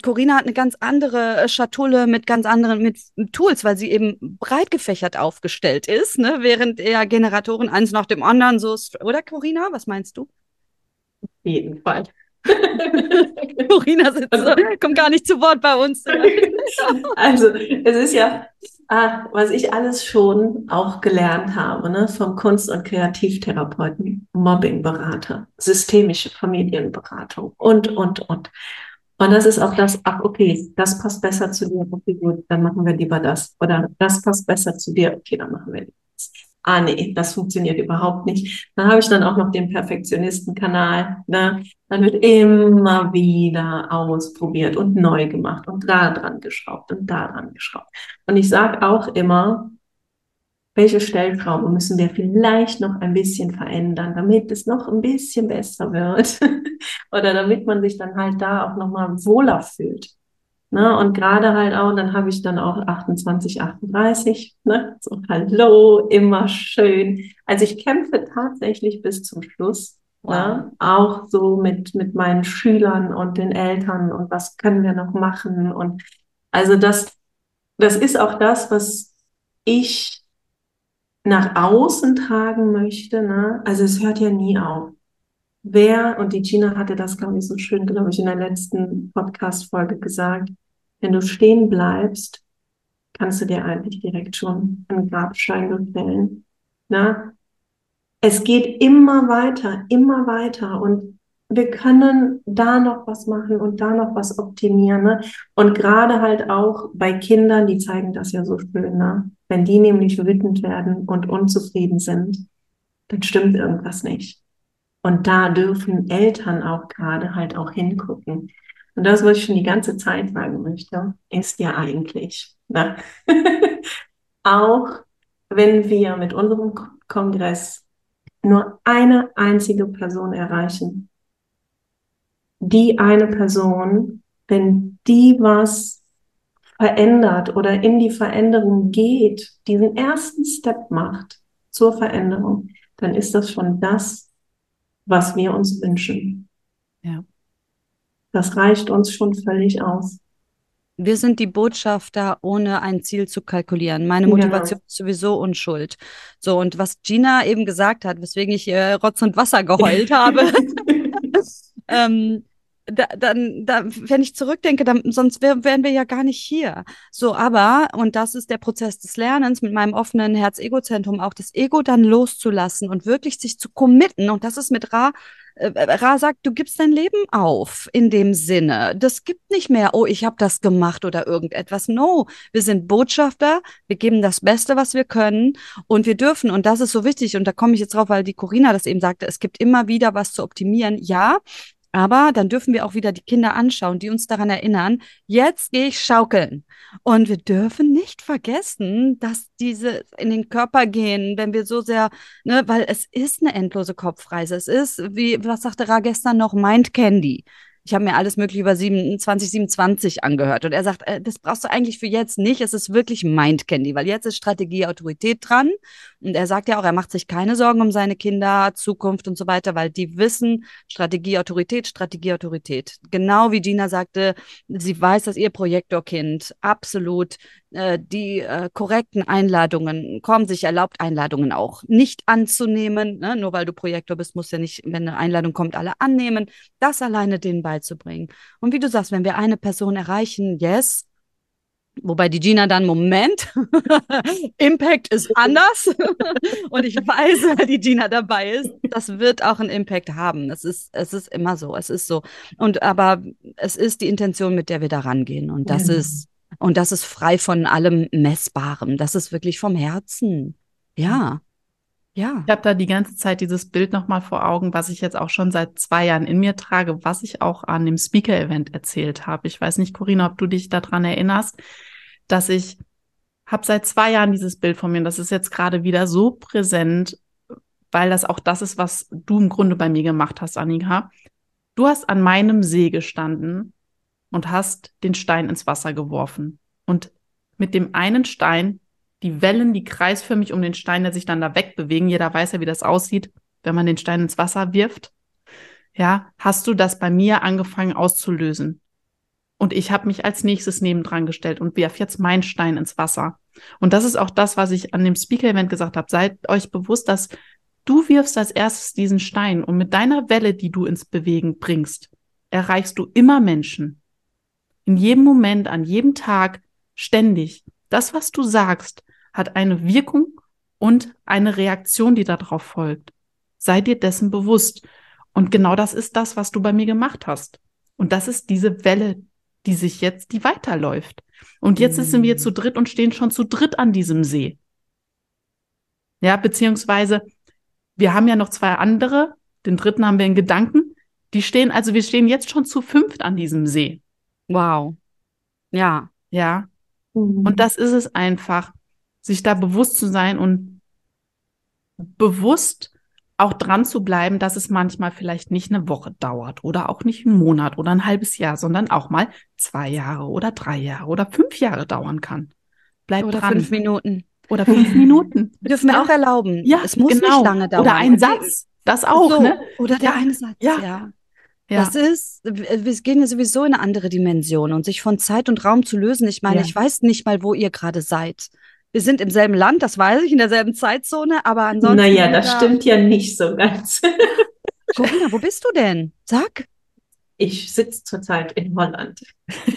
Corinna hat eine ganz andere äh, Schatulle mit ganz anderen mit Tools, weil sie eben breit gefächert aufgestellt ist, ne? während er Generatoren eins nach dem anderen so, oder Corinna, was meinst du? Jeden Fall. Corina sitzt also, kommt gar nicht zu Wort bei uns. also, es ist ja, ah, was ich alles schon auch gelernt habe, ne, vom Kunst- und Kreativtherapeuten, Mobbingberater, systemische Familienberatung und, und, und. Und das ist auch das, ach, okay, das passt besser zu dir, okay, gut, dann machen wir lieber das. Oder das passt besser zu dir, okay, dann machen wir das ah nee, das funktioniert überhaupt nicht. Dann habe ich dann auch noch den Perfektionistenkanal. Ne? Dann wird immer wieder ausprobiert und neu gemacht und da dran geschraubt und da dran geschraubt. Und ich sage auch immer, welche Stellschrauben müssen wir vielleicht noch ein bisschen verändern, damit es noch ein bisschen besser wird oder damit man sich dann halt da auch nochmal wohler fühlt. Ne? Und gerade halt auch, dann habe ich dann auch 28, 38, ne? so hallo, immer schön. Also ich kämpfe tatsächlich bis zum Schluss. Ne? Wow. Ne? Auch so mit, mit meinen Schülern und den Eltern und was können wir noch machen. Und also das, das ist auch das, was ich nach außen tragen möchte. Ne? Also es hört ja nie auf. Wer, und die Gina hatte das, glaube ich, so schön, glaube ich, in der letzten Podcast-Folge gesagt, wenn du stehen bleibst, kannst du dir eigentlich direkt schon einen Grabstein gefällen. Na? Es geht immer weiter, immer weiter und wir können da noch was machen und da noch was optimieren. Ne? Und gerade halt auch bei Kindern, die zeigen das ja so schön. Ne? Wenn die nämlich wütend werden und unzufrieden sind, dann stimmt irgendwas nicht. Und da dürfen Eltern auch gerade halt auch hingucken. Und das, was ich schon die ganze Zeit sagen möchte, ist ja eigentlich, ne? auch wenn wir mit unserem Kongress nur eine einzige Person erreichen, die eine Person, wenn die was verändert oder in die Veränderung geht, diesen ersten Step macht zur Veränderung, dann ist das schon das, was wir uns wünschen. Ja. Das reicht uns schon völlig aus. Wir sind die Botschafter, ohne ein Ziel zu kalkulieren. Meine genau. Motivation genau. ist sowieso Unschuld. So, und was Gina eben gesagt hat, weswegen ich äh, Rotz und Wasser geheult habe, ähm, da, dann, da, wenn ich zurückdenke, dann, sonst wär, wären wir ja gar nicht hier. So, aber, und das ist der Prozess des Lernens mit meinem offenen Herz-Ego-Zentrum, auch das Ego dann loszulassen und wirklich sich zu committen. Und das ist mit Ra, äh, Ra sagt, du gibst dein Leben auf in dem Sinne. Das gibt nicht mehr, oh, ich habe das gemacht oder irgendetwas. No, wir sind Botschafter, wir geben das Beste, was wir können und wir dürfen, und das ist so wichtig, und da komme ich jetzt drauf, weil die Corina das eben sagte, es gibt immer wieder was zu optimieren. Ja, aber dann dürfen wir auch wieder die Kinder anschauen, die uns daran erinnern, jetzt gehe ich schaukeln. Und wir dürfen nicht vergessen, dass diese in den Körper gehen, wenn wir so sehr, ne, weil es ist eine endlose Kopfreise. Es ist, wie, was sagte Ra gestern noch, Mind Candy ich habe mir alles mögliche über 2027 angehört. Und er sagt, äh, das brauchst du eigentlich für jetzt nicht. Es ist wirklich Mind Candy, weil jetzt ist Strategie Autorität dran. Und er sagt ja auch, er macht sich keine Sorgen um seine Kinder, Zukunft und so weiter, weil die wissen, Strategie Autorität, Strategie Autorität. Genau wie Gina sagte, sie weiß, dass ihr Projektorkind absolut äh, die äh, korrekten Einladungen kommen, sich erlaubt, Einladungen auch nicht anzunehmen. Ne? Nur weil du Projektor bist, musst du ja nicht, wenn eine Einladung kommt, alle annehmen. Das alleine denen beizubringen. Und wie du sagst, wenn wir eine Person erreichen, yes, Wobei die Gina dann, Moment, Impact ist anders. und ich weiß, weil die Gina dabei ist, das wird auch einen Impact haben. Es ist, es ist immer so, es ist so. Und aber es ist die Intention, mit der wir da rangehen. Und das ja. ist und das ist frei von allem Messbarem. Das ist wirklich vom Herzen. Ja. Ja. Ich habe da die ganze Zeit dieses Bild nochmal vor Augen, was ich jetzt auch schon seit zwei Jahren in mir trage, was ich auch an dem Speaker-Event erzählt habe. Ich weiß nicht, Corinna, ob du dich daran erinnerst, dass ich habe seit zwei Jahren dieses Bild von mir und das ist jetzt gerade wieder so präsent, weil das auch das ist, was du im Grunde bei mir gemacht hast, Annika. Du hast an meinem See gestanden und hast den Stein ins Wasser geworfen. Und mit dem einen Stein, die Wellen, die kreisförmig um den Stein, der sich dann da wegbewegen, jeder weiß ja, wie das aussieht, wenn man den Stein ins Wasser wirft, ja, hast du das bei mir angefangen auszulösen. Und ich habe mich als nächstes nebendran gestellt und werf jetzt meinen Stein ins Wasser. Und das ist auch das, was ich an dem Speaker-Event gesagt habe. Seid euch bewusst, dass du wirfst als erstes diesen Stein und mit deiner Welle, die du ins Bewegen bringst, erreichst du immer Menschen in jedem Moment, an jedem Tag, ständig. Das, was du sagst, hat eine Wirkung und eine Reaktion, die darauf folgt. Sei dir dessen bewusst. Und genau das ist das, was du bei mir gemacht hast. Und das ist diese Welle, die sich jetzt, die weiterläuft. Und jetzt mhm. sind wir zu dritt und stehen schon zu dritt an diesem See. Ja, beziehungsweise wir haben ja noch zwei andere, den dritten haben wir in Gedanken. Die stehen, also wir stehen jetzt schon zu fünft an diesem See. Wow. Ja. Ja. Mhm. Und das ist es einfach, sich da bewusst zu sein und bewusst auch dran zu bleiben, dass es manchmal vielleicht nicht eine Woche dauert oder auch nicht einen Monat oder ein halbes Jahr, sondern auch mal zwei Jahre oder drei Jahre oder fünf Jahre dauern kann. Bleib oder dran. fünf Minuten. Oder fünf Minuten. Dürfen wir auch erlauben. Ja, es muss genau. nicht lange dauern. Oder ein Satz. Das auch, so. ne? Oder der ja. eine Satz. Ja. ja. Ja. Das ist, wir gehen ja sowieso in eine andere Dimension und sich von Zeit und Raum zu lösen. Ich meine, ja. ich weiß nicht mal, wo ihr gerade seid. Wir sind im selben Land, das weiß ich, in derselben Zeitzone, aber ansonsten. Naja, das da... stimmt ja nicht so ganz. Corinna, wo bist du denn? Sag. Ich sitze zurzeit in Holland.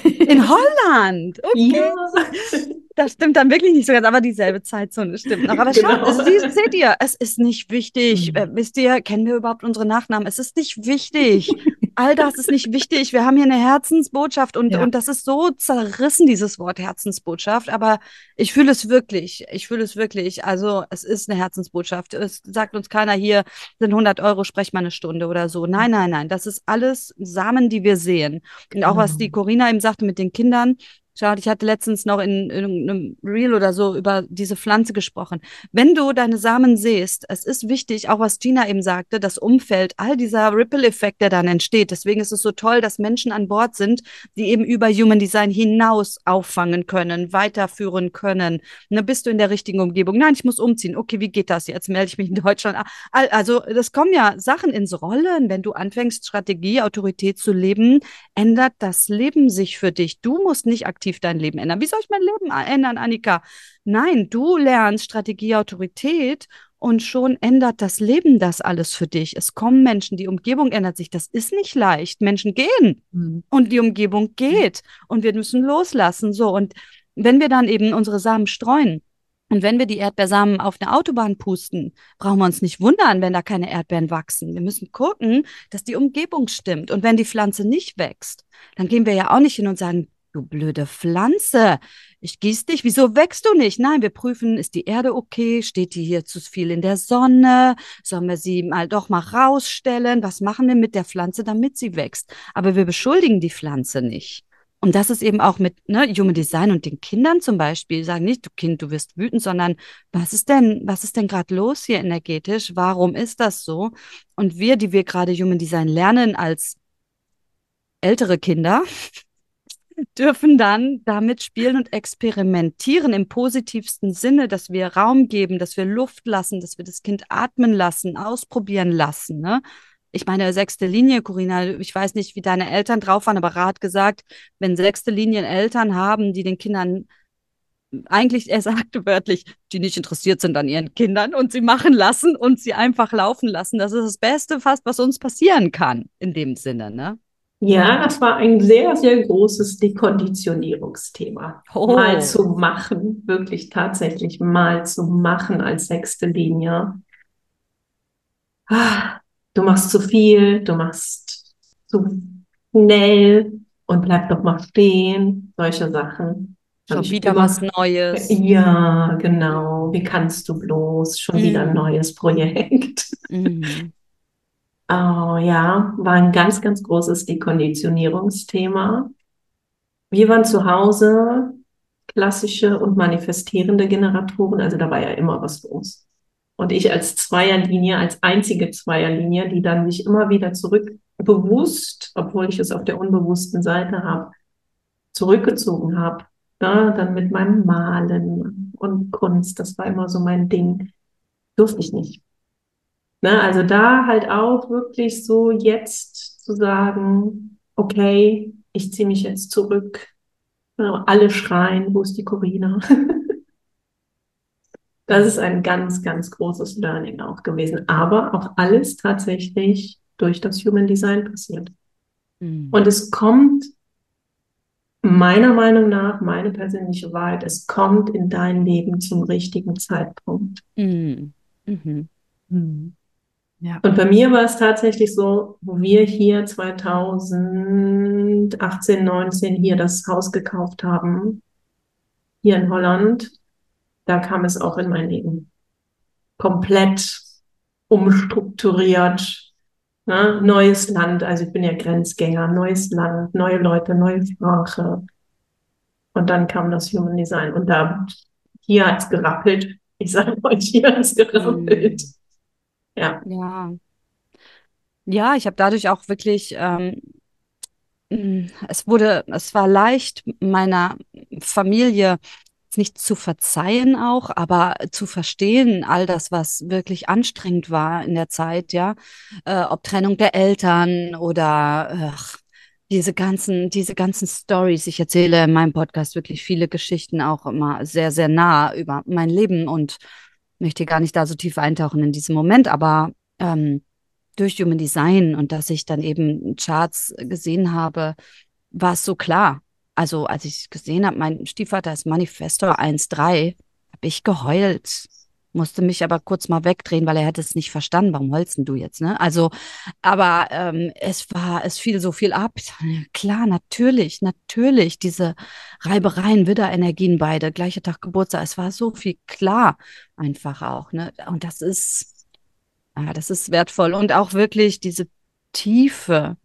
In Holland? Okay. Ja. Das stimmt dann wirklich nicht so ganz, aber dieselbe Zeitzone stimmt noch. Aber genau. schaut, also, seht ihr, es ist nicht wichtig. Mhm. Äh, wisst ihr, kennen wir überhaupt unsere Nachnamen? Es ist nicht wichtig. All das ist nicht wichtig. Wir haben hier eine Herzensbotschaft und, ja. und das ist so zerrissen, dieses Wort Herzensbotschaft. Aber ich fühle es wirklich. Ich fühle es wirklich. Also es ist eine Herzensbotschaft. Es sagt uns keiner hier, sind 100 Euro, sprech mal eine Stunde oder so. Nein, nein, nein. Das ist alles Samen, die wir sehen. Und auch was die Corinna eben sagte mit den Kindern, Schaut, ich hatte letztens noch in, in einem Reel oder so über diese Pflanze gesprochen. Wenn du deine Samen siehst, es ist wichtig, auch was Gina eben sagte, das Umfeld, all dieser Ripple-Effekt, der dann entsteht. Deswegen ist es so toll, dass Menschen an Bord sind, die eben über Human Design hinaus auffangen können, weiterführen können. Ne, bist du in der richtigen Umgebung? Nein, ich muss umziehen. Okay, wie geht das jetzt? Melde ich mich in Deutschland. Also, das kommen ja Sachen ins Rollen. Wenn du anfängst, Strategie, Autorität zu leben, ändert das Leben sich für dich. Du musst nicht aktiv aktiv dein Leben ändern. Wie soll ich mein Leben ändern, Annika? Nein, du lernst Strategie, Autorität und schon ändert das Leben das alles für dich. Es kommen Menschen, die Umgebung ändert sich. Das ist nicht leicht. Menschen gehen mhm. und die Umgebung geht und wir müssen loslassen. So und wenn wir dann eben unsere Samen streuen, und wenn wir die Erdbeersamen auf eine Autobahn pusten, brauchen wir uns nicht wundern, wenn da keine Erdbeeren wachsen. Wir müssen gucken, dass die Umgebung stimmt. Und wenn die Pflanze nicht wächst, dann gehen wir ja auch nicht hin und sagen, du blöde Pflanze, ich gieß dich, wieso wächst du nicht? Nein, wir prüfen, ist die Erde okay? Steht die hier zu viel in der Sonne? Sollen wir sie mal doch mal rausstellen? Was machen wir mit der Pflanze, damit sie wächst? Aber wir beschuldigen die Pflanze nicht. Und das ist eben auch mit ne, Human Design und den Kindern zum Beispiel, sagen nicht, du Kind, du wirst wütend, sondern was ist denn, was ist denn gerade los hier energetisch? Warum ist das so? Und wir, die wir gerade Human Design lernen als ältere Kinder, dürfen dann damit spielen und experimentieren im positivsten Sinne, dass wir Raum geben, dass wir Luft lassen, dass wir das Kind atmen lassen, ausprobieren lassen. Ne? ich meine, sechste Linie, Corinna, ich weiß nicht, wie deine Eltern drauf waren, aber Rat gesagt, wenn sechste Linien Eltern haben, die den Kindern eigentlich, er sagte wörtlich, die nicht interessiert sind an ihren Kindern und sie machen lassen und sie einfach laufen lassen. Das ist das Beste fast, was uns passieren kann, in dem Sinne, ne? Ja, das war ein sehr, sehr großes Dekonditionierungsthema. Oh. Mal zu machen, wirklich tatsächlich mal zu machen als sechste Linie. Ah, du machst zu viel, du machst zu schnell und bleib doch mal stehen, solche Sachen. Schon wieder immer, was Neues. Ja, genau. Wie kannst du bloß? Schon mhm. wieder ein mhm. neues Projekt. Mhm. Oh ja, war ein ganz, ganz großes Dekonditionierungsthema. Wir waren zu Hause klassische und manifestierende Generatoren, also da war ja immer was los. Und ich als Zweierlinie, als einzige Zweierlinie, die dann mich immer wieder zurück bewusst, obwohl ich es auf der unbewussten Seite habe, zurückgezogen habe. Ja, dann mit meinem Malen und Kunst, das war immer so mein Ding. Durfte ich nicht. Na, also da halt auch wirklich so jetzt zu sagen, okay, ich ziehe mich jetzt zurück. Alle schreien, wo ist die Corina? Das ist ein ganz, ganz großes Learning auch gewesen. Aber auch alles tatsächlich durch das Human Design passiert. Mhm. Und es kommt meiner Meinung nach, meine persönliche Wahrheit, es kommt in dein Leben zum richtigen Zeitpunkt. Mhm. Mhm. Ja. Und bei mir war es tatsächlich so, wo wir hier 2018, 19 hier das Haus gekauft haben, hier in Holland, da kam es auch in mein Leben. Komplett umstrukturiert. Ne? Neues Land, also ich bin ja Grenzgänger, neues Land, neue Leute, neue Sprache. Und dann kam das Human Design und da hier hat es gerappelt. Ich sage euch, hier hat es gerappelt. Mhm. Ja. Ja. Ja, ich habe dadurch auch wirklich, ähm, mm, es wurde, es war leicht meiner Familie nicht zu verzeihen auch, aber zu verstehen, all das, was wirklich anstrengend war in der Zeit, ja, äh, ob Trennung der Eltern oder ach, diese ganzen, diese ganzen Stories. Ich erzähle in meinem Podcast wirklich viele Geschichten auch immer sehr, sehr nah über mein Leben und möchte gar nicht da so tief eintauchen in diesem Moment, aber ähm, durch Human Design und dass ich dann eben Charts gesehen habe, war es so klar also als ich gesehen habe, mein Stiefvater ist Manifestor 1.3, habe ich geheult. Musste mich aber kurz mal wegdrehen, weil er hätte es nicht verstanden. Warum heulst du jetzt, ne? Also, aber ähm, es war, es fiel so viel ab. Klar, natürlich, natürlich, diese Reibereien, Widderenergien beide, gleicher Tag Geburtstag, es war so viel klar einfach auch, ne? Und das ist, ja, das ist wertvoll. Und auch wirklich diese Tiefe,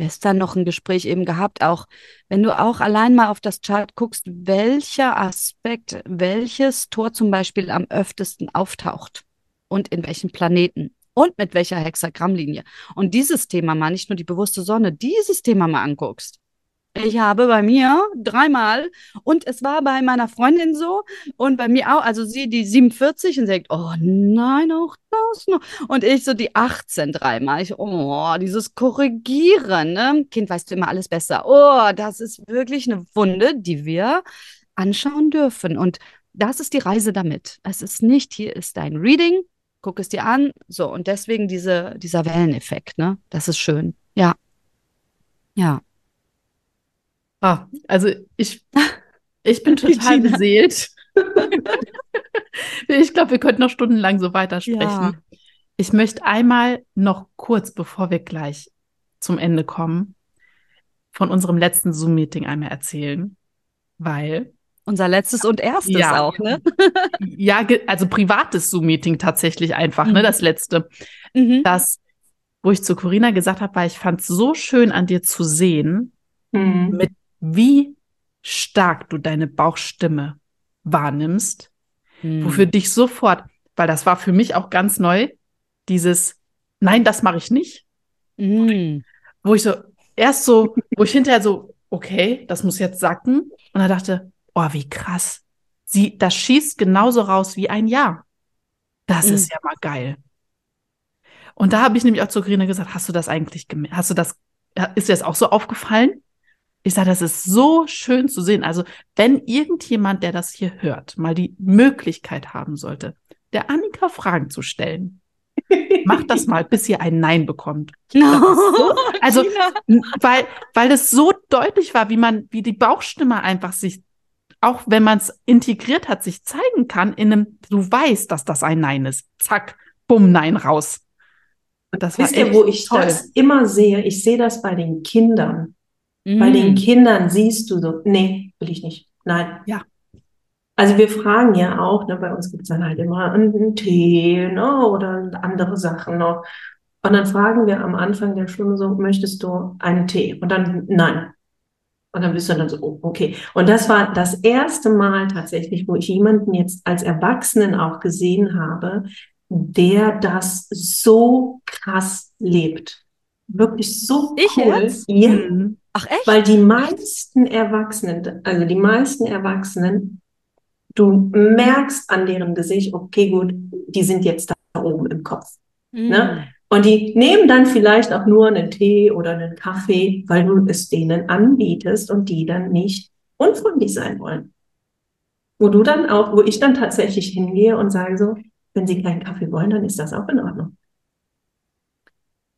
gestern noch ein Gespräch eben gehabt, auch wenn du auch allein mal auf das Chart guckst, welcher Aspekt, welches Tor zum Beispiel am öftesten auftaucht und in welchen Planeten und mit welcher Hexagrammlinie. Und dieses Thema mal, nicht nur die bewusste Sonne, dieses Thema mal anguckst, ich habe bei mir dreimal und es war bei meiner Freundin so und bei mir auch, also sie die 47 und sagt, oh nein, auch das noch. Und ich so die 18 dreimal. Ich, oh, dieses Korrigieren, ne? Kind weißt du immer alles besser. Oh, das ist wirklich eine Wunde, die wir anschauen dürfen. Und das ist die Reise damit. Es ist nicht, hier ist dein Reading, guck es dir an. So, und deswegen diese, dieser Welleneffekt, ne? Das ist schön. Ja. Ja. Ah, also ich, ich bin total beseelt. ich glaube, wir könnten noch stundenlang so weitersprechen. Ja. Ich möchte einmal noch kurz, bevor wir gleich zum Ende kommen, von unserem letzten Zoom-Meeting einmal erzählen, weil unser letztes und erstes ja, auch, ne? ja, also privates Zoom-Meeting tatsächlich einfach, ne, mhm. ne, das letzte. Mhm. Das, wo ich zu Corinna gesagt habe, weil ich fand es so schön an dir zu sehen, mhm. mit wie stark du deine Bauchstimme wahrnimmst, mhm. wofür dich sofort, weil das war für mich auch ganz neu, dieses Nein, das mache ich nicht. Mhm. Wo ich so, erst so, wo ich hinterher so, okay, das muss jetzt sacken. Und er dachte, oh, wie krass. Sie, das schießt genauso raus wie ein Ja. Das mhm. ist ja mal geil. Und da habe ich nämlich auch zu Grine gesagt, hast du das eigentlich gemerkt? Hast du das, ist dir das auch so aufgefallen? Ich sage, das ist so schön zu sehen. Also, wenn irgendjemand, der das hier hört, mal die Möglichkeit haben sollte, der Annika Fragen zu stellen, macht das mal, bis ihr ein Nein bekommt. So, also, weil, weil es so deutlich war, wie man, wie die Bauchstimme einfach sich auch wenn man es integriert hat, sich zeigen kann, in einem, du weißt, dass das ein Nein ist. Zack, bumm, Nein raus. Das Wisst ihr, wo ich toll. das immer sehe? Ich sehe das bei den Kindern. Mm. Bei den Kindern siehst du so, nee, will ich nicht. Nein. Ja. Also wir fragen ja auch, ne, bei uns gibt es dann halt immer einen Tee ne, oder andere Sachen noch. Und dann fragen wir am Anfang der Stunde so, möchtest du einen Tee? Und dann, nein. Und dann bist du dann so, oh, okay. Und das war das erste Mal tatsächlich, wo ich jemanden jetzt als Erwachsenen auch gesehen habe, der das so krass lebt. Wirklich so ich cool. Jetzt? Ja. Mhm. Ach echt? Weil die meisten Erwachsenen, also die meisten Erwachsenen, du merkst an deren Gesicht, okay, gut, die sind jetzt da oben im Kopf. Mhm. Ne? Und die nehmen dann vielleicht auch nur einen Tee oder einen Kaffee, weil du es denen anbietest und die dann nicht unfreundlich sein wollen. Wo du dann auch, wo ich dann tatsächlich hingehe und sage so, wenn sie keinen Kaffee wollen, dann ist das auch in Ordnung.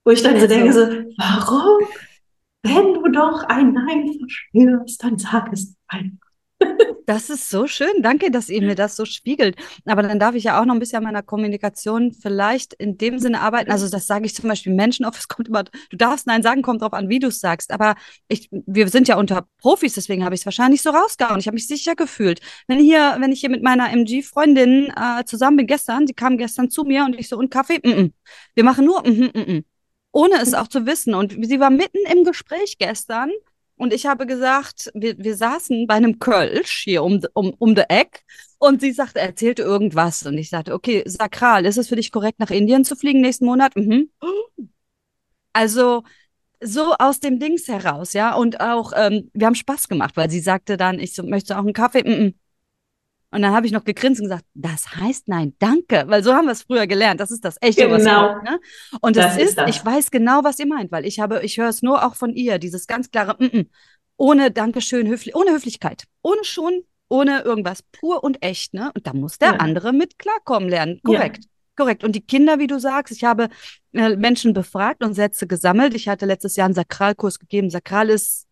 Wo ich dann also, so denke so, warum? Wenn du doch ein Nein verspürst, dann sag es einfach. Das ist so schön. Danke, dass ihr mir das so spiegelt. Aber dann darf ich ja auch noch ein bisschen an meiner Kommunikation vielleicht in dem Sinne arbeiten. Also das sage ich zum Beispiel Menschen auf. Es kommt immer, du darfst Nein sagen, kommt drauf an, wie du es sagst. Aber ich, wir sind ja unter Profis, deswegen habe ich es wahrscheinlich so rausgehauen. Ich habe mich sicher gefühlt. Wenn hier, wenn ich hier mit meiner MG-Freundin äh, zusammen bin gestern, sie kam gestern zu mir und ich so, und Kaffee? Mm -mm. Wir machen nur, -mm, mm, mm. Ohne es auch zu wissen. Und sie war mitten im Gespräch gestern und ich habe gesagt, wir, wir saßen bei einem Kölsch hier um, um, um the Eck und sie sagte, er erzählte irgendwas. Und ich sagte, okay, sakral, ist es für dich korrekt, nach Indien zu fliegen nächsten Monat? Mhm. Also so aus dem Dings heraus, ja. Und auch, ähm, wir haben Spaß gemacht, weil sie sagte dann, ich so, möchte auch einen Kaffee? Mhm. Und dann habe ich noch gegrinst und gesagt, das heißt nein, danke, weil so haben wir es früher gelernt. Das ist das echte genau. was auch, ne? Und das, das ist, das. ich weiß genau, was ihr meint, weil ich habe, ich höre es nur auch von ihr, dieses ganz klare, mm -mm, ohne Dankeschön, höflich, ohne Höflichkeit, ohne schon, ohne irgendwas, pur und echt, ne? Und da muss der ja. andere mit klarkommen lernen, korrekt. Ja. Korrekt. Und die Kinder, wie du sagst, ich habe äh, Menschen befragt und Sätze gesammelt. Ich hatte letztes Jahr einen Sakralkurs gegeben. Sakral ist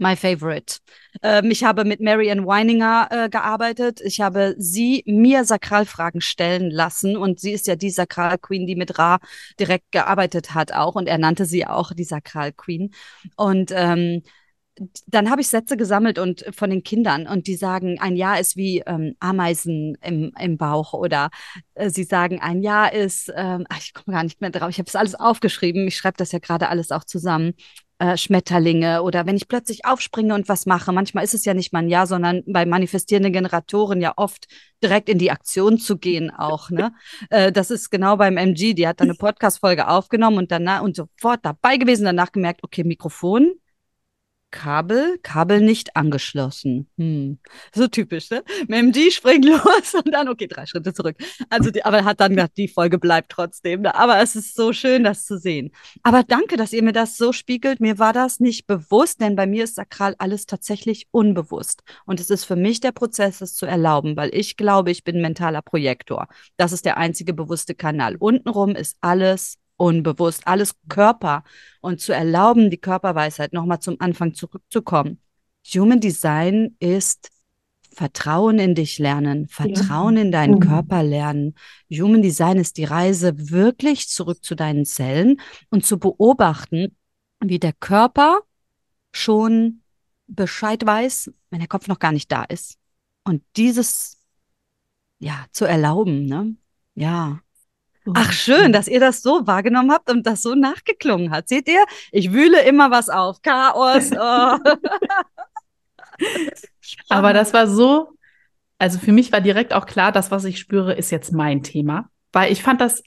My favorite. Ähm, ich habe mit Marianne Weininger äh, gearbeitet. Ich habe sie mir Sakralfragen stellen lassen und sie ist ja die Sakralqueen, die mit Ra direkt gearbeitet hat auch und er nannte sie auch die Sakralqueen. Und ähm, dann habe ich Sätze gesammelt und von den Kindern und die sagen, ein Jahr ist wie ähm, Ameisen im, im Bauch oder äh, sie sagen, ein Jahr ist, ähm, ach, ich komme gar nicht mehr drauf, ich habe das alles aufgeschrieben, ich schreibe das ja gerade alles auch zusammen äh, Schmetterlinge oder wenn ich plötzlich aufspringe und was mache. Manchmal ist es ja nicht mal ein Ja, sondern bei manifestierenden Generatoren ja oft direkt in die Aktion zu gehen auch. Ne? äh, das ist genau beim MG. Die hat dann eine Podcast-Folge aufgenommen und danach und sofort dabei gewesen, danach gemerkt, okay, Mikrofon Kabel, Kabel nicht angeschlossen. Hm. So typisch, ne? MMG springt los und dann, okay, drei Schritte zurück. Also, die, aber hat dann gedacht, die Folge bleibt trotzdem. Ne? Aber es ist so schön, das zu sehen. Aber danke, dass ihr mir das so spiegelt. Mir war das nicht bewusst, denn bei mir ist sakral alles tatsächlich unbewusst. Und es ist für mich der Prozess, es zu erlauben, weil ich glaube, ich bin mentaler Projektor. Das ist der einzige bewusste Kanal. Untenrum ist alles unbewusst, alles Körper und zu erlauben, die Körperweisheit nochmal zum Anfang zurückzukommen. Human Design ist Vertrauen in dich lernen, Vertrauen ja. in deinen mhm. Körper lernen. Human Design ist die Reise wirklich zurück zu deinen Zellen und zu beobachten, wie der Körper schon Bescheid weiß, wenn der Kopf noch gar nicht da ist. Und dieses, ja, zu erlauben, ne? Ja. Ach, schön, dass ihr das so wahrgenommen habt und das so nachgeklungen hat. Seht ihr? Ich wühle immer was auf. Chaos. Oh. Aber das war so, also für mich war direkt auch klar, das, was ich spüre, ist jetzt mein Thema. Weil ich fand das,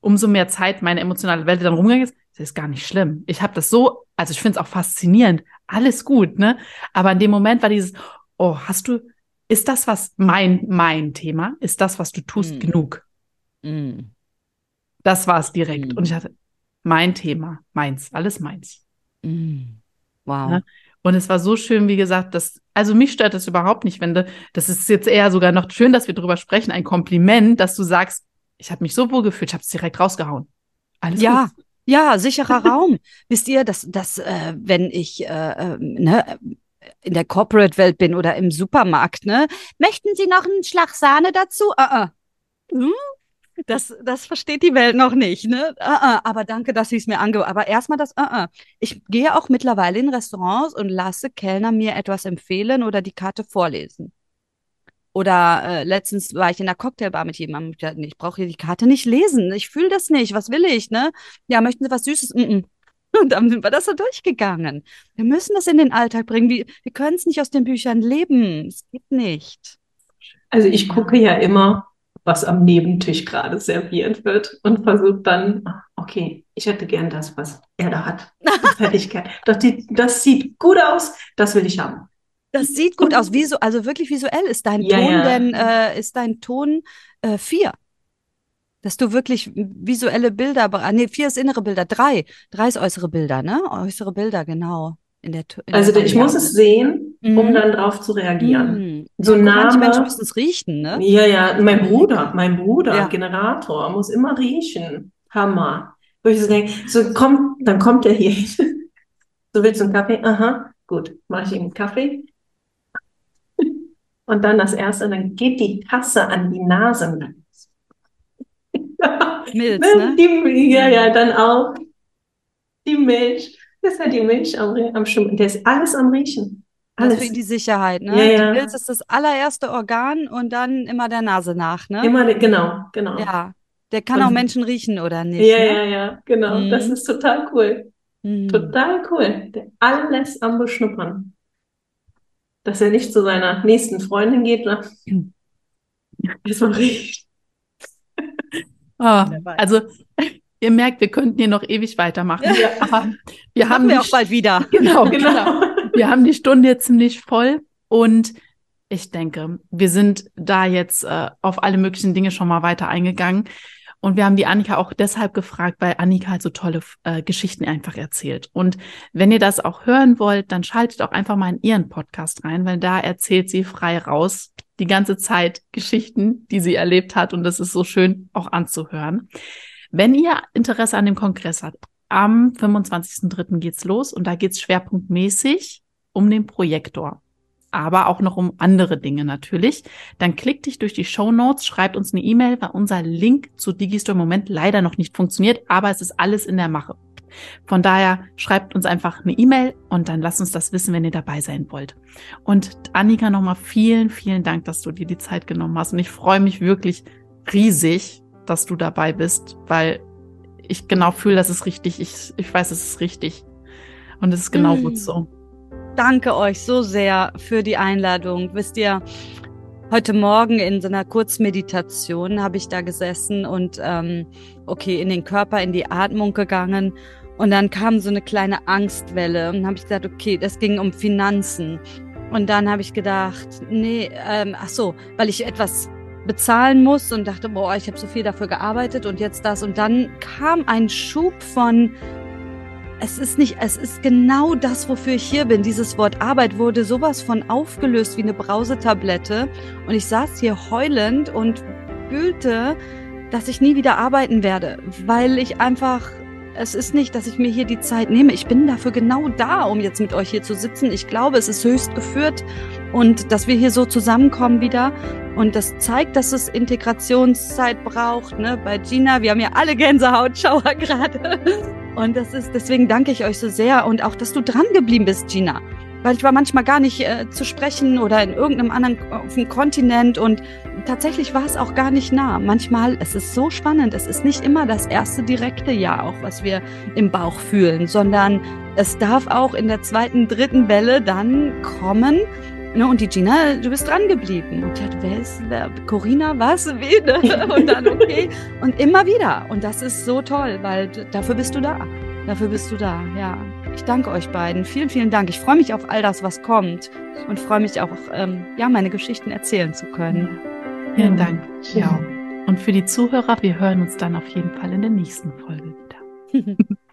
umso mehr Zeit meine emotionale Welt dann rumgegangen ist, das ist gar nicht schlimm. Ich habe das so, also ich finde es auch faszinierend. Alles gut, ne? Aber in dem Moment war dieses, oh, hast du, ist das was mein, mein Thema? Ist das, was du tust, mm. genug? Mm. Das war es direkt. Mhm. Und ich hatte mein Thema, meins, alles meins. Mhm. Wow. Ja? Und es war so schön, wie gesagt, dass, also mich stört das überhaupt nicht, wenn du, das ist jetzt eher sogar noch schön, dass wir drüber sprechen, ein Kompliment, dass du sagst, ich habe mich so wohl gefühlt, ich habe es direkt rausgehauen. Alles ja, gut. ja, sicherer Raum. Wisst ihr, dass, dass äh, wenn ich äh, äh, ne, in der Corporate-Welt bin oder im Supermarkt, ne, möchten Sie noch einen Schlag Sahne dazu? Uh -uh. Hm? Das, das versteht die Welt noch nicht, ne? Uh -uh, aber danke, dass Sie es mir ange... Aber erstmal das, uh ich gehe auch mittlerweile in Restaurants und lasse Kellner mir etwas empfehlen oder die Karte vorlesen. Oder äh, letztens war ich in der Cocktailbar mit jemandem, ich brauche hier die Karte nicht lesen, ich fühle das nicht, was will ich, ne? Ja, möchten Sie was Süßes? Mm -mm. Und dann sind wir das so durchgegangen. Wir müssen das in den Alltag bringen. Wir, wir können es nicht aus den Büchern leben. Es geht nicht. Also ich gucke ja immer, was am Nebentisch gerade serviert wird und versucht dann, okay, ich hätte gern das, was er da hat. Fertigkeit. Doch die, das sieht gut aus, das will ich haben. Das sieht gut aus, Visu also wirklich visuell ist dein ja, Ton, ja. denn äh, ist dein Ton äh, vier. Dass du wirklich visuelle Bilder, nee, vier ist innere Bilder, drei. Drei ist äußere Bilder, ne? Äußere Bilder, genau. In der, in also der ich muss es sehen, um mhm. dann drauf zu reagieren. Mhm. So Name, manche Menschen müssen es riechen, ne? Ja, ja, mein Bruder, mein Bruder, ja. Generator, muss immer riechen. Hammer. Wo ich so denke, so komm, dann kommt er hier hin. so willst du einen Kaffee? Aha, gut, mache ich ihm einen Kaffee. Und dann das erste, dann geht die Tasse an die Nase. Milch, ne? Die, ja, ja, dann auch die Milch. Das ist ja die Milch am, am Schwimmen. Der ist alles am Riechen. Alles. Das für die Sicherheit, ne? Ja, ja. Die Milz ist das allererste Organ und dann immer der Nase nach, ne? Immer, genau, genau. Ja. Der kann und, auch Menschen riechen, oder nicht? Ja, ne? ja, ja, genau. Mhm. Das ist total cool. Mhm. Total cool. Der alles am Beschnuppern. Dass er nicht zu seiner nächsten Freundin geht, ne? erstmal riecht. Oh, also Ihr merkt, wir könnten hier noch ewig weitermachen. Ja. Aber wir haben wir auch bald wieder. Genau, genau, genau. Wir haben die Stunde jetzt ziemlich voll und ich denke, wir sind da jetzt äh, auf alle möglichen Dinge schon mal weiter eingegangen. Und wir haben die Annika auch deshalb gefragt, weil Annika halt so tolle äh, Geschichten einfach erzählt. Und wenn ihr das auch hören wollt, dann schaltet auch einfach mal in ihren Podcast rein, weil da erzählt sie frei raus die ganze Zeit Geschichten, die sie erlebt hat. Und das ist so schön auch anzuhören. Wenn ihr Interesse an dem Kongress habt, am 25.03. geht's los und da geht's schwerpunktmäßig um den Projektor. Aber auch noch um andere Dinge natürlich. Dann klickt dich durch die Show Notes, schreibt uns eine E-Mail, weil unser Link zu Digistore im Moment leider noch nicht funktioniert, aber es ist alles in der Mache. Von daher schreibt uns einfach eine E-Mail und dann lasst uns das wissen, wenn ihr dabei sein wollt. Und Annika, nochmal vielen, vielen Dank, dass du dir die Zeit genommen hast. Und ich freue mich wirklich riesig, dass du dabei bist, weil ich genau fühle, dass es richtig. Ich, ich weiß, es ist richtig. Und es ist genau mm. gut so. Danke euch so sehr für die Einladung. Wisst ihr, heute Morgen in so einer Kurzmeditation habe ich da gesessen und ähm, okay, in den Körper, in die Atmung gegangen Und dann kam so eine kleine Angstwelle und habe ich gesagt, okay, das ging um Finanzen. Und dann habe ich gedacht, nee, ähm, ach so, weil ich etwas bezahlen muss und dachte, boah, ich habe so viel dafür gearbeitet und jetzt das. Und dann kam ein Schub von, es ist nicht, es ist genau das, wofür ich hier bin. Dieses Wort Arbeit wurde sowas von aufgelöst wie eine Brausetablette. Und ich saß hier heulend und fühlte, dass ich nie wieder arbeiten werde, weil ich einfach es ist nicht, dass ich mir hier die Zeit nehme. Ich bin dafür genau da, um jetzt mit euch hier zu sitzen. Ich glaube, es ist höchst geführt und dass wir hier so zusammenkommen wieder. Und das zeigt, dass es Integrationszeit braucht. Ne? Bei Gina, wir haben ja alle Gänsehautschauer gerade. Und das ist, deswegen danke ich euch so sehr und auch, dass du dran geblieben bist, Gina weil ich war manchmal gar nicht äh, zu sprechen oder in irgendeinem anderen auf dem Kontinent und tatsächlich war es auch gar nicht nah. Manchmal, es ist so spannend, es ist nicht immer das erste direkte Ja auch, was wir im Bauch fühlen, sondern es darf auch in der zweiten, dritten Welle dann kommen. Ne, und die Gina, du bist dran geblieben. Und die hat, wer ist, wer, Corinna, was, wie, ne? Und dann, okay. Und immer wieder. Und das ist so toll, weil dafür bist du da. Dafür bist du da, ja. Ich danke euch beiden. Vielen, vielen Dank. Ich freue mich auf all das, was kommt und freue mich auch, ähm, ja, meine Geschichten erzählen zu können. Vielen Dank. Ja. Und für die Zuhörer, wir hören uns dann auf jeden Fall in der nächsten Folge wieder.